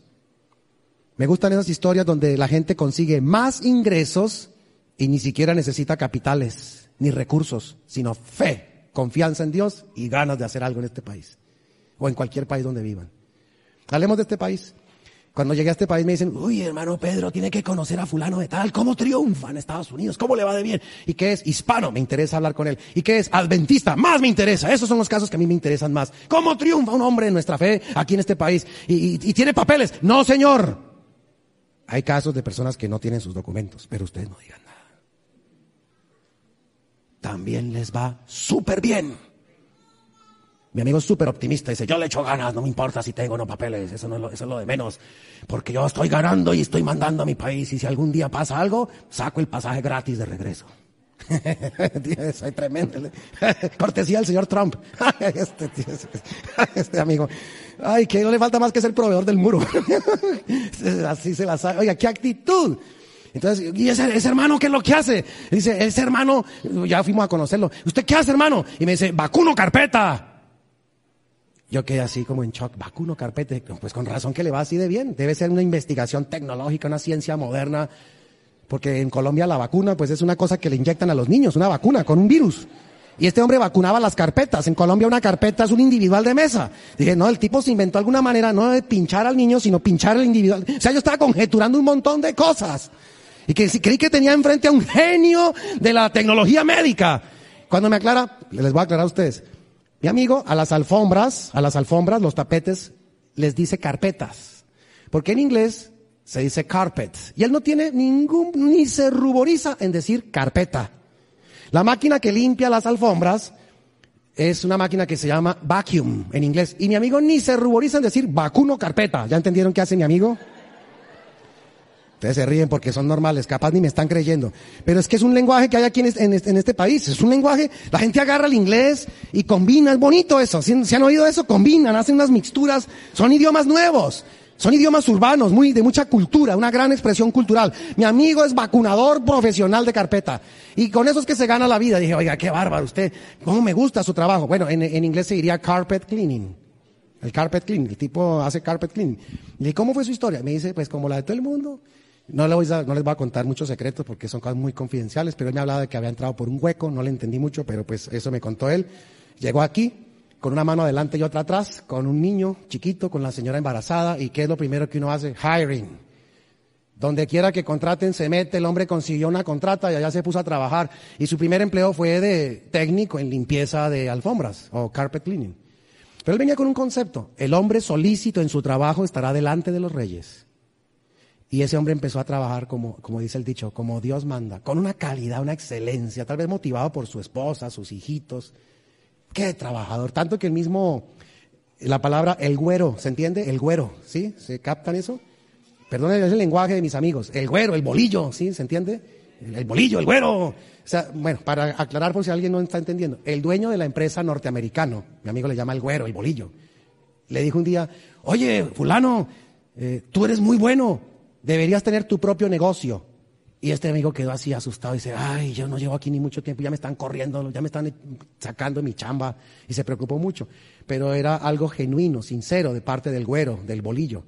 Me gustan esas historias donde la gente consigue más ingresos y ni siquiera necesita capitales ni recursos, sino fe, confianza en Dios y ganas de hacer algo en este país o en cualquier país donde vivan. Hablemos de este país. Cuando llegué a este país me dicen, uy, hermano Pedro, tiene que conocer a fulano de tal, cómo triunfa en Estados Unidos, cómo le va de bien. ¿Y qué es? Hispano, me interesa hablar con él. ¿Y qué es? Adventista, más me interesa. Esos son los casos que a mí me interesan más. ¿Cómo triunfa un hombre en nuestra fe aquí en este país? ¿Y, y tiene papeles? No, señor. Hay casos de personas que no tienen sus documentos, pero ustedes no digan nada. También les va súper bien. Mi amigo es súper optimista, dice, yo le echo ganas, no me importa si tengo o no papeles, eso, no es lo, eso es lo de menos, porque yo estoy ganando y estoy mandando a mi país y si algún día pasa algo, saco el pasaje gratis de regreso. [LAUGHS] Soy tremendo. [LAUGHS] Cortesía del señor Trump. [LAUGHS] Este, este, amigo. Ay, que no le falta más que ser proveedor del muro. Así se la sabe. Oiga, qué actitud. Entonces, ¿y ese, ese, hermano qué es lo que hace? Dice, ese hermano, ya fuimos a conocerlo. ¿Usted qué hace, hermano? Y me dice, vacuno carpeta. Yo quedé así como en shock, vacuno carpete, pues con razón que le va así de bien. Debe ser una investigación tecnológica, una ciencia moderna, porque en Colombia la vacuna pues es una cosa que le inyectan a los niños, una vacuna con un virus. Y este hombre vacunaba las carpetas. En Colombia una carpeta es un individual de mesa. Dije, no, el tipo se inventó alguna manera no de pinchar al niño, sino pinchar al individual. O sea, yo estaba conjeturando un montón de cosas. Y que creí que tenía enfrente a un genio de la tecnología médica. Cuando me aclara, les voy a aclarar a ustedes. Mi amigo, a las alfombras, a las alfombras, los tapetes, les dice carpetas. Porque en inglés se dice carpet. Y él no tiene ningún, ni se ruboriza en decir carpeta. La máquina que limpia las alfombras es una máquina que se llama vacuum en inglés. Y mi amigo ni se ruboriza en decir vacuno carpeta. ¿Ya entendieron qué hace mi amigo? Ustedes se ríen porque son normales, capaz ni me están creyendo. Pero es que es un lenguaje que hay aquí en este, país. Es un lenguaje, la gente agarra el inglés y combina, es bonito eso. Si, han oído eso, combinan, hacen unas mixturas. Son idiomas nuevos. Son idiomas urbanos, muy, de mucha cultura, una gran expresión cultural. Mi amigo es vacunador profesional de carpeta. Y con eso es que se gana la vida. Dije, oiga, qué bárbaro usted. ¿Cómo me gusta su trabajo? Bueno, en, inglés se diría carpet cleaning. El carpet cleaning. El tipo hace carpet cleaning. Y dije, ¿cómo fue su historia? Me dice, pues como la de todo el mundo. No, les voy a, voy a contar muchos secretos porque son cosas muy confidenciales, pero él me hablaba de que había entrado por un hueco, no le entendí mucho, pero pues eso me contó él. Llegó aquí con una mano adelante y otra atrás, con un niño chiquito, con la señora embarazada, y ¿qué es lo primero que uno hace? Hiring. Donde quiera que contraten, se mete, el hombre consiguió una contrata y allá se puso a trabajar. Y su primer empleo fue de técnico en limpieza de alfombras o carpet cleaning. Pero él venía con un concepto. El hombre solícito en su trabajo estará delante de los reyes. Y ese hombre empezó a trabajar como, como dice el dicho, como Dios manda, con una calidad, una excelencia, tal vez motivado por su esposa, sus hijitos. Qué trabajador. Tanto que el mismo, la palabra el güero, ¿se entiende? El güero, ¿sí? ¿Se captan eso? Perdón, es el lenguaje de mis amigos. El güero, el bolillo, ¿sí? ¿Se entiende? El, bolillo, el güero. O sea, bueno, para aclarar por si alguien no está entendiendo, el dueño de la empresa norteamericano, mi amigo le llama el güero, el bolillo, le dijo un día, oye, fulano, eh, tú eres muy bueno, deberías tener tu propio negocio. Y este amigo quedó así asustado y dice, ay, yo no llevo aquí ni mucho tiempo, ya me están corriendo, ya me están sacando mi chamba. Y se preocupó mucho. Pero era algo genuino, sincero de parte del güero, del bolillo.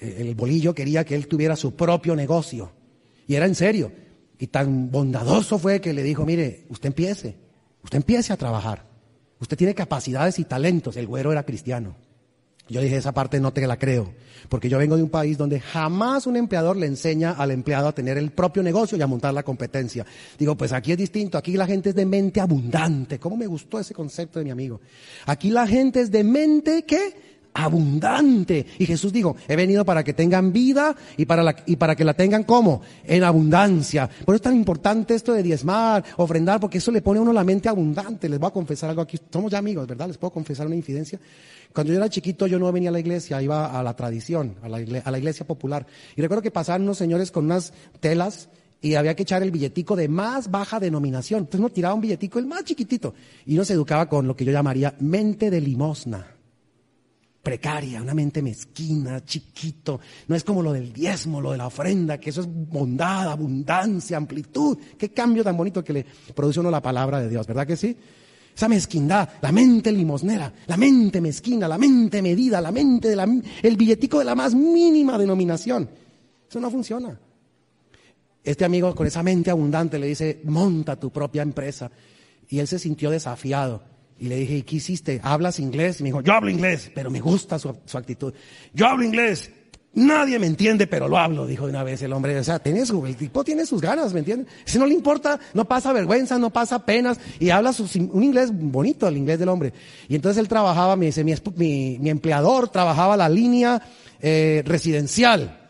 Eh, el bolillo quería que él tuviera su propio negocio. Y era en serio. Y tan bondadoso fue que le dijo, mire, usted empiece, usted empiece a trabajar. Usted tiene capacidades y talentos. El güero era cristiano. Yo dije, esa parte no te la creo, porque yo vengo de un país donde jamás un empleador le enseña al empleado a tener el propio negocio y a montar la competencia. Digo, pues aquí es distinto, aquí la gente es de mente abundante. ¿Cómo me gustó ese concepto de mi amigo? Aquí la gente es de mente, ¿qué? abundante. Y Jesús dijo, he venido para que tengan vida y para, la, y para que la tengan como en abundancia. Por eso es tan importante esto de diezmar, ofrendar, porque eso le pone a uno la mente abundante. Les voy a confesar algo aquí. Somos ya amigos, ¿verdad? Les puedo confesar una infidencia. Cuando yo era chiquito yo no venía a la iglesia, iba a la tradición, a la, iglesia, a la iglesia popular. Y recuerdo que pasaban unos señores con unas telas y había que echar el billetico de más baja denominación. Entonces uno tiraba un billetico, el más chiquitito, y uno se educaba con lo que yo llamaría mente de limosna. Precaria, una mente mezquina, chiquito. No es como lo del diezmo, lo de la ofrenda, que eso es bondad, abundancia, amplitud. Qué cambio tan bonito que le produce uno la palabra de Dios, ¿verdad que sí? Esa mezquindad, la mente limosnera, la mente mezquina, la mente medida, la mente de el billetico de la más mínima denominación. Eso no funciona. Este amigo con esa mente abundante le dice, monta tu propia empresa. Y él se sintió desafiado. Y le dije, ¿y qué hiciste? ¿Hablas inglés? Y me dijo, yo hablo inglés, pero me gusta su, actitud. Yo hablo inglés. Nadie me entiende, pero lo hablo, dijo de una vez el hombre. O sea, tiene su, el tipo tiene sus ganas, ¿me entiendes? Si no le importa, no pasa vergüenza, no pasa penas, y habla un inglés bonito, el inglés del hombre. Y entonces él trabajaba, me dice, mi, mi, empleador trabajaba la línea eh, residencial.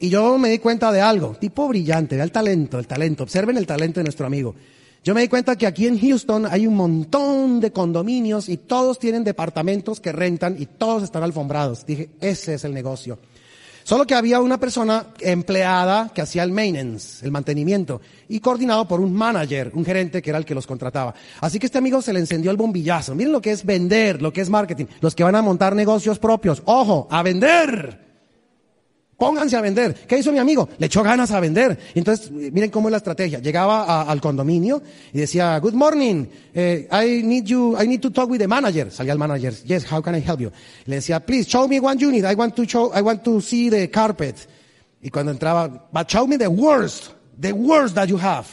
Y yo me di cuenta de algo, tipo brillante, vea el talento, el talento, observen el talento de nuestro amigo. Yo me di cuenta que aquí en Houston hay un montón de condominios y todos tienen departamentos que rentan y todos están alfombrados. Dije, ese es el negocio. Solo que había una persona empleada que hacía el maintenance, el mantenimiento, y coordinado por un manager, un gerente que era el que los contrataba. Así que este amigo se le encendió el bombillazo. Miren lo que es vender, lo que es marketing. Los que van a montar negocios propios. Ojo, a vender. Pónganse a vender. ¿Qué hizo mi amigo? Le echó ganas a vender. Entonces, miren cómo es la estrategia. Llegaba al condominio y decía, good morning, eh, I need you, I need to talk with the manager. Salía el manager. Yes, how can I help you? Le decía, please show me one unit. I want to show, I want to see the carpet. Y cuando entraba, but show me the worst, the worst that you have.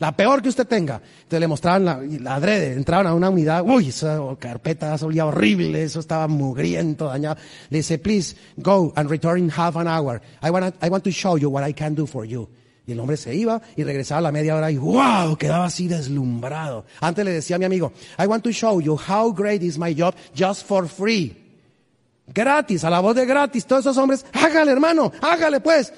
La peor que usted tenga. Entonces le mostraban la, la adrede, entraban a una unidad, uy, esa carpeta olía horrible, eso estaba mugriento, dañado. Le dice, please go and return in half an hour. I want, I want to show you what I can do for you. Y el hombre se iba y regresaba a la media hora y wow, quedaba así deslumbrado. Antes le decía a mi amigo, I want to show you how great is my job just for free. Gratis, a la voz de gratis. Todos esos hombres, hágale hermano, hágale pues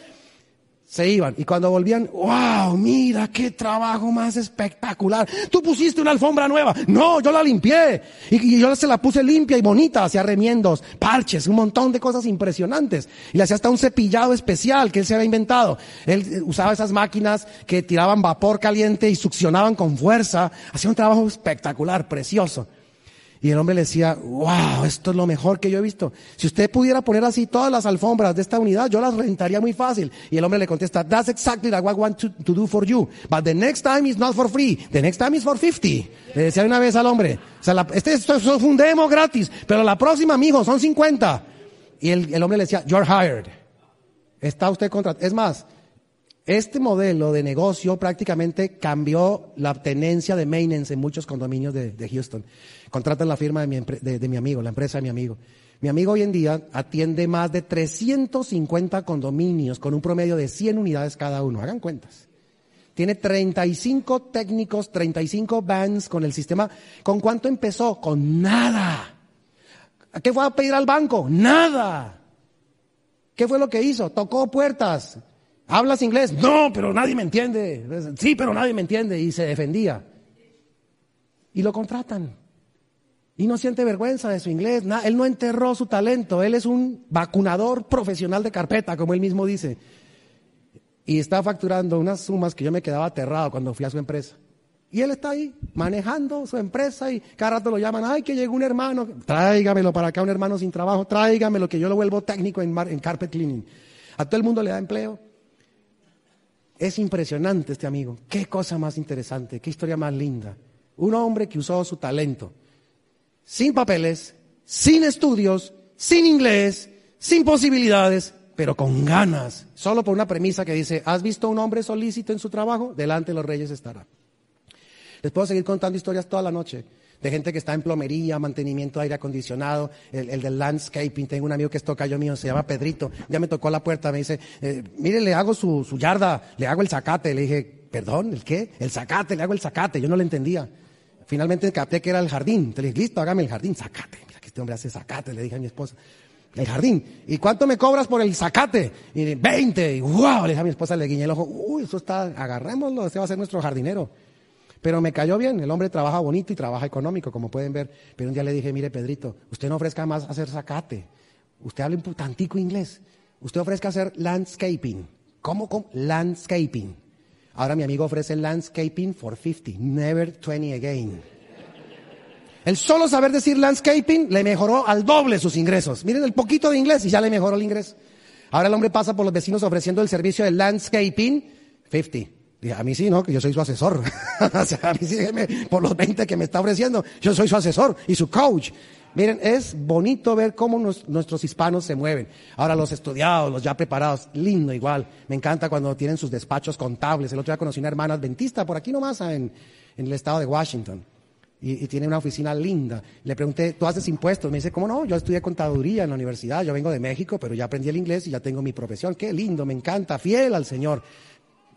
se iban. Y cuando volvían, wow, mira qué trabajo más espectacular. Tú pusiste una alfombra nueva. No, yo la limpié. Y, yo se la puse limpia y bonita. Hacía remiendos, parches, un montón de cosas impresionantes. Y hacía hasta un cepillado especial que él se había inventado. Él eh, usaba esas máquinas que tiraban vapor caliente y succionaban con fuerza. Hacía un trabajo espectacular, precioso. Y el hombre le decía, wow, esto es lo mejor que yo he visto. Si usted pudiera poner así todas las alfombras de esta unidad, yo las rentaría muy fácil. Y el hombre le contesta, that's exactly what I want to, do for you. But the next time is not for free. The next time is for 50. Le decía una vez al hombre. O sea, este, esto, es un demo gratis. Pero la próxima, mijo, son 50. Y el, el hombre le decía, you're hired. Está usted contratado. Es más, este modelo de negocio prácticamente cambió la tenencia de maintenance en muchos condominios de, Houston. Contratan la firma de mi, amigo, la empresa de mi amigo. Mi amigo hoy en día atiende más de 350 condominios con un promedio de 100 unidades cada uno. Hagan cuentas. Tiene 35 técnicos, 35 vans con el sistema. ¿Con cuánto empezó? Con nada. ¿Qué fue a pedir al banco? Nada. ¿Qué fue lo que hizo? Tocó puertas, ¿Hablas inglés? No, pero nadie me entiende. Sí, pero nadie me entiende. Y se defendía. Y lo contratan. Y no siente vergüenza de su inglés. él no enterró su talento. Él es un vacunador profesional de carpeta, como él mismo dice. Y está facturando unas sumas que yo me quedaba aterrado cuando fui a su empresa. Y él está ahí manejando su empresa y cada rato lo llaman, ay, que llegó un hermano, tráigamelo para acá, un hermano sin trabajo, tráigamelo que yo lo vuelvo técnico en, en carpet cleaning. A todo el mundo le da empleo. Es impresionante este amigo. Qué cosa más interesante, qué historia más linda. Un hombre que usó su talento, sin papeles, sin estudios, sin inglés, sin posibilidades, pero con ganas, solo por una premisa que dice, ¿has visto un hombre solícito en su trabajo? Delante de los reyes estará. Les puedo seguir contando historias toda la noche de gente que está en plomería, mantenimiento de aire acondicionado, el, del landscaping. Tengo un amigo que es tocayo mío, se llama Pedrito. Ya me tocó la puerta, me dice, eh, mire, le hago su, su yarda, le hago el zacate. Le dije, perdón, ¿el qué? El zacate, le hago el zacate. Yo no le entendía. Finalmente capté que era el jardín. Le dije, listo, hágame el jardín, zacate. Mira que este hombre hace zacate, le dije a mi esposa. El jardín. ¿Y cuánto me cobras por el zacate? Y 20. Y wow, le dije a mi esposa, le guiñé el ojo. Uy, eso está, agarrémoslo, este va a ser nuestro jardinero. Pero me cayó bien, el hombre trabaja bonito y trabaja económico, como pueden ver. Pero un día le dije, mire Pedrito, usted no ofrezca más hacer zacate. Usted habla un tantico inglés. Usted ofrezca hacer landscaping. ¿Cómo? ¿Cómo? Landscaping. Ahora mi amigo ofrece landscaping for 50. Never 20 again. El solo saber decir landscaping le mejoró al doble sus ingresos. Miren el poquito de inglés y ya le mejoró el ingreso. Ahora el hombre pasa por los vecinos ofreciendo el servicio de landscaping 50. Dije, a mí sí, ¿no? Que yo soy su asesor. [LAUGHS] o sea, a mí sí, por los 20 que me está ofreciendo, yo soy su asesor y su coach. Miren, es bonito ver cómo nuestros hispanos se mueven. Ahora los estudiados, los ya preparados, lindo igual. Me encanta cuando tienen sus despachos contables. El otro día conocí una hermana adventista por aquí nomás en, en el estado de Washington. Y, y, tiene una oficina linda. Le pregunté, ¿tú haces impuestos? Me dice, ¿cómo no? Yo estudié contaduría en la universidad, yo vengo de México, pero ya aprendí el inglés y ya tengo mi profesión. Qué lindo, me encanta, fiel al Señor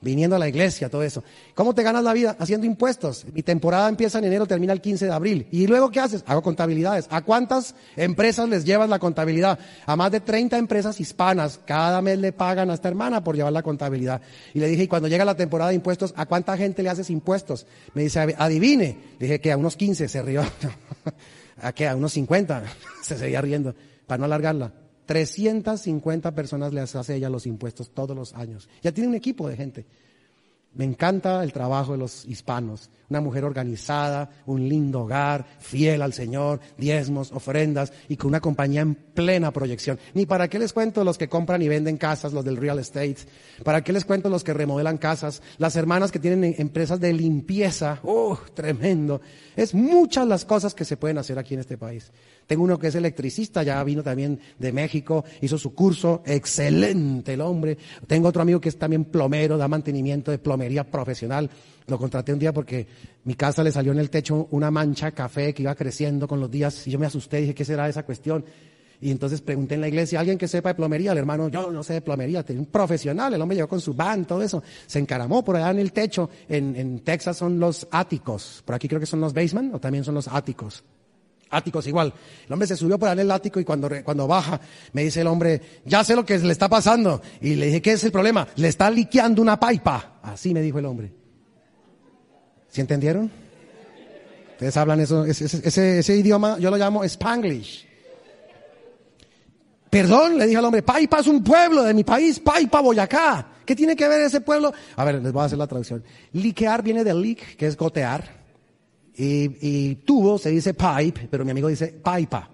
viniendo a la iglesia, todo eso. ¿Cómo te ganas la vida? Haciendo impuestos. Mi temporada empieza en enero, termina el 15 de abril. ¿Y luego qué haces? Hago contabilidades. ¿A cuántas empresas les llevas la contabilidad? A más de 30 empresas hispanas. Cada mes le pagan a esta hermana por llevar la contabilidad. Y le dije, y cuando llega la temporada de impuestos, ¿a cuánta gente le haces impuestos? Me dice, adivine. dije que a unos 15 se rió. [LAUGHS] ¿A qué? A unos 50. [LAUGHS] se seguía riendo. Para no alargarla. 350 personas le hace ella los impuestos todos los años. Ya tiene un equipo de gente. Me encanta el trabajo de los hispanos. Una mujer organizada, un lindo hogar, fiel al Señor, diezmos, ofrendas y con una compañía en plena proyección. Ni para qué les cuento los que compran y venden casas, los del real estate. Para qué les cuento los que remodelan casas, las hermanas que tienen empresas de limpieza. ¡Oh, tremendo! Es muchas las cosas que se pueden hacer aquí en este país. Tengo uno que es electricista, ya vino también de México, hizo su curso, excelente el hombre. Tengo otro amigo que es también plomero, da mantenimiento de plomería profesional. Lo contraté un día porque mi casa le salió en el techo una mancha café que iba creciendo con los días y yo me asusté, dije, ¿qué será esa cuestión? Y entonces pregunté en la iglesia, ¿alguien que sepa de plomería? El hermano, yo no sé de plomería, tenía un profesional, el hombre llegó con su van, todo eso. Se encaramó por allá en el techo. En, Texas son los áticos, por aquí creo que son los basement o también son los áticos. Áticos igual. El hombre se subió por ahí el ático y cuando, cuando baja me dice el hombre, ya sé lo que le está pasando. Y le dije, ¿qué es el problema? Le está liqueando una paipa. Así me dijo el hombre. ¿Sí entendieron? Ustedes hablan eso, ese, ese, idioma, yo lo llamo Spanglish. Perdón, le dije al hombre, Paipa es un pueblo de mi país, Paipa, Boyacá. ¿Qué tiene que ver ese pueblo? A ver, les voy a hacer la traducción. Liquear viene de leak, que es gotear. Y, tubo se dice pipe, pero mi amigo dice paipa.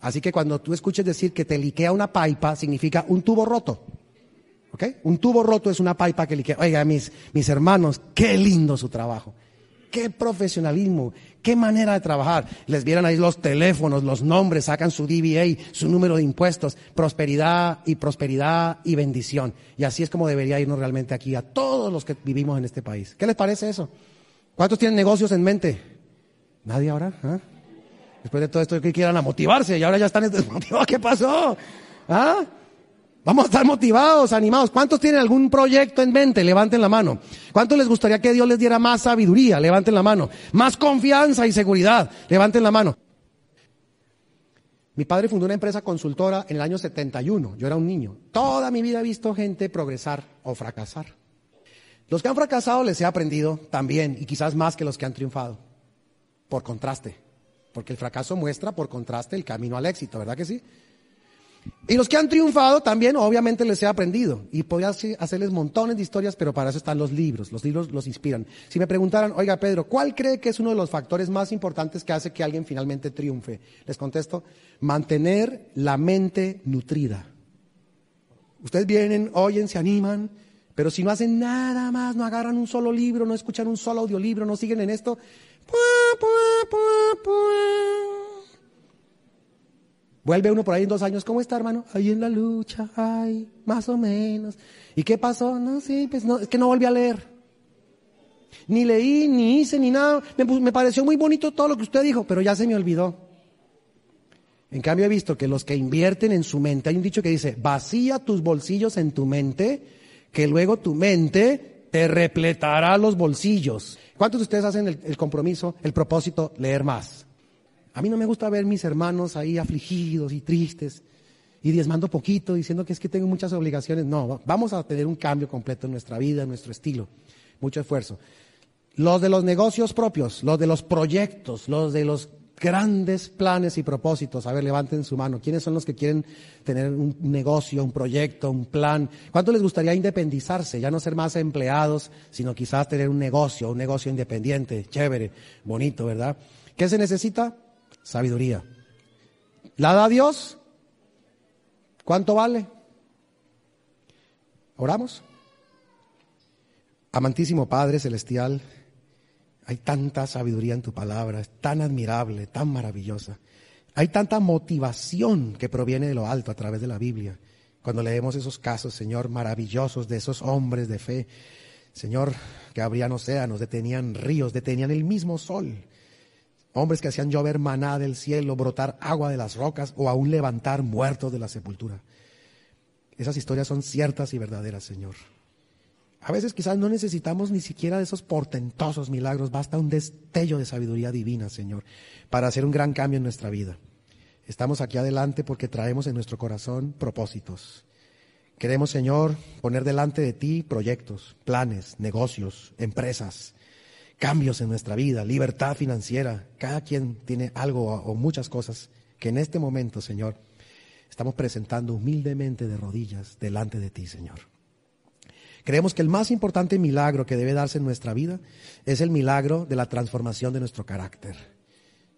Así que cuando tú escuches decir que te liquea una paipa, significa un tubo roto. ¿Ok? Un tubo roto es una paipa que liquea. Oiga, mis, mis hermanos, qué lindo su trabajo. Qué profesionalismo, qué manera de trabajar. Les vieran ahí los teléfonos, los nombres, sacan su DBA, su número de impuestos, prosperidad y prosperidad y bendición. Y así es como debería irnos realmente aquí a todos los que vivimos en este país. ¿Qué les parece eso? ¿Cuántos tienen negocios en mente? ¿Nadie ahora? ¿Ah? Después de todo esto que quieran a motivarse y ahora ya están desmotivados. [LAUGHS] ¿Qué pasó? ¿Ah? Vamos a estar motivados, animados. ¿Cuántos tienen algún proyecto en mente? Levanten la mano. ¿Cuántos les gustaría que Dios les diera más sabiduría? Levanten la mano. Más confianza y seguridad. Levanten la mano. Mi padre fundó una empresa consultora en el año 71. Yo era un niño. Toda mi vida he visto gente progresar o fracasar. Los que han fracasado les he aprendido también, y quizás más que los que han triunfado, por contraste, porque el fracaso muestra por contraste el camino al éxito, ¿verdad que sí? Y los que han triunfado también, obviamente, les he aprendido. Y podría hacerles montones de historias, pero para eso están los libros. Los libros los inspiran. Si me preguntaran, oiga Pedro, ¿cuál cree que es uno de los factores más importantes que hace que alguien finalmente triunfe? Les contesto, mantener la mente nutrida. Ustedes vienen, oyen, se animan, pero si no hacen nada más, no agarran un solo libro, no escuchan un solo audiolibro, no siguen en esto, Vuelve uno por ahí en dos años, ¿cómo está hermano? Ahí en la lucha, ay, más o menos. ¿Y qué pasó? No, sí, pues no, es que no volví a leer. Ni leí, ni hice, ni nada. Me, me pareció muy bonito todo lo que usted dijo, pero ya se me olvidó. En cambio he visto que los que invierten en su mente, hay un dicho que dice, vacía tus bolsillos en tu mente que luego tu mente te repletará los bolsillos. ¿Cuántos de ustedes hacen el, compromiso, el propósito, leer más? A mí no me gusta ver mis hermanos ahí afligidos y tristes y diezmando poquito, diciendo que es que tengo muchas obligaciones. No, vamos a tener un cambio completo en nuestra vida, en nuestro estilo. Mucho esfuerzo. Los de los negocios propios, los de los proyectos, los de los grandes planes y propósitos. A ver, levanten su mano. ¿Quiénes son los que quieren tener un negocio, un proyecto, un plan? ¿Cuánto les gustaría independizarse? Ya no ser más empleados, sino quizás tener un negocio, un negocio independiente, chévere, bonito, ¿verdad? ¿Qué se necesita? Sabiduría. ¿La da Dios? ¿Cuánto vale? ¿Oramos? Amantísimo Padre Celestial, hay tanta sabiduría en tu palabra, es tan admirable, tan maravillosa. Hay tanta motivación que proviene de lo alto a través de la Biblia. Cuando leemos esos casos, Señor, maravillosos de esos hombres de fe, Señor, que abrían océanos, detenían ríos, detenían el mismo sol. Hombres que hacían llover maná del cielo, brotar agua de las rocas o aún levantar muertos de la sepultura. Esas historias son ciertas y verdaderas, Señor. A veces quizás no necesitamos ni siquiera de esos portentosos milagros, basta un destello de sabiduría divina, Señor, para hacer un gran cambio en nuestra vida. Estamos aquí adelante porque traemos en nuestro corazón propósitos. Queremos, Señor, poner delante de ti proyectos, planes, negocios, empresas, cambios en nuestra vida, libertad financiera. Cada quien tiene algo o muchas cosas que en este momento, Señor, estamos presentando humildemente de rodillas delante de ti, Señor. Creemos que el más importante milagro que debe darse en nuestra vida es el milagro de la transformación de nuestro carácter.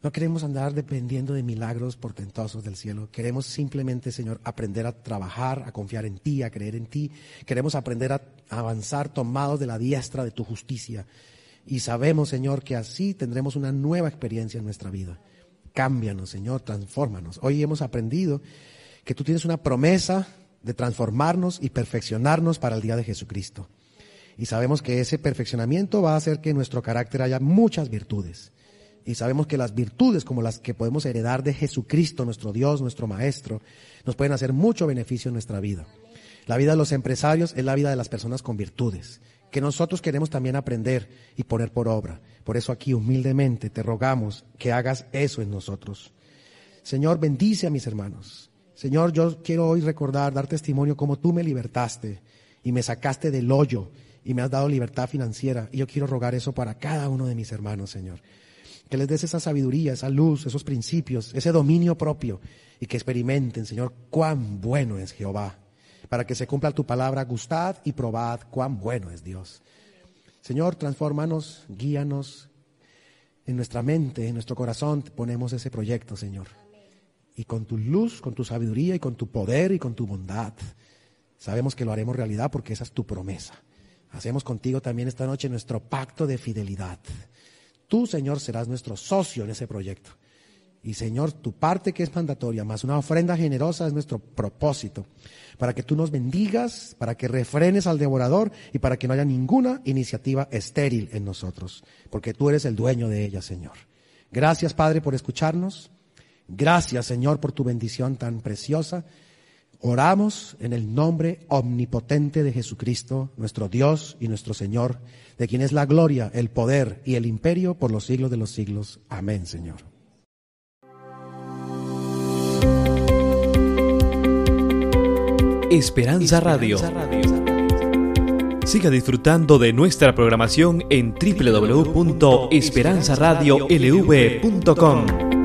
No queremos andar dependiendo de milagros portentosos del cielo. Queremos simplemente, Señor, aprender a trabajar, a confiar en ti, a creer en ti. Queremos aprender a avanzar tomados de la diestra de tu justicia. Y sabemos, Señor, que así tendremos una nueva experiencia en nuestra vida. Cámbianos, Señor, transfórmanos. Hoy hemos aprendido que tú tienes una promesa de transformarnos y perfeccionarnos para el día de Jesucristo. Y sabemos que ese perfeccionamiento va a hacer que en nuestro carácter haya muchas virtudes. Y sabemos que las virtudes como las que podemos heredar de Jesucristo, nuestro Dios, nuestro Maestro, nos pueden hacer mucho beneficio en nuestra vida. La vida de los empresarios es la vida de las personas con virtudes, que nosotros queremos también aprender y poner por obra. Por eso aquí humildemente te rogamos que hagas eso en nosotros. Señor, bendice a mis hermanos. Señor, yo quiero hoy recordar, dar testimonio como tú me libertaste y me sacaste del hoyo y me has dado libertad financiera. Y yo quiero rogar eso para cada uno de mis hermanos, Señor. Que les des esa sabiduría, esa luz, esos principios, ese dominio propio y que experimenten, Señor, cuán bueno es Jehová. Para que se cumpla tu palabra, gustad y probad cuán bueno es Dios. Señor, transfórmanos, guíanos. En nuestra mente, en nuestro corazón ponemos ese proyecto, Señor y con tu luz, con tu sabiduría y con tu poder y con tu bondad. Sabemos que lo haremos realidad porque esa es tu promesa. Hacemos contigo también esta noche nuestro pacto de fidelidad. Tú, Señor, serás nuestro socio en ese proyecto. Y Señor, tu parte que es mandatoria, más una ofrenda generosa es nuestro propósito, para que tú nos bendigas, para que refrenes al devorador y para que no haya ninguna iniciativa estéril en nosotros, porque tú eres el dueño de ella, Señor. Gracias, Padre, por escucharnos. Gracias, Señor, por tu bendición tan preciosa. Oramos en el nombre omnipotente de Jesucristo, nuestro Dios y nuestro Señor, de quien es la gloria, el poder y el imperio por los siglos de los siglos. Amén, Señor. Esperanza Radio. Siga disfrutando de nuestra programación en www.esperanzaradiolv.com.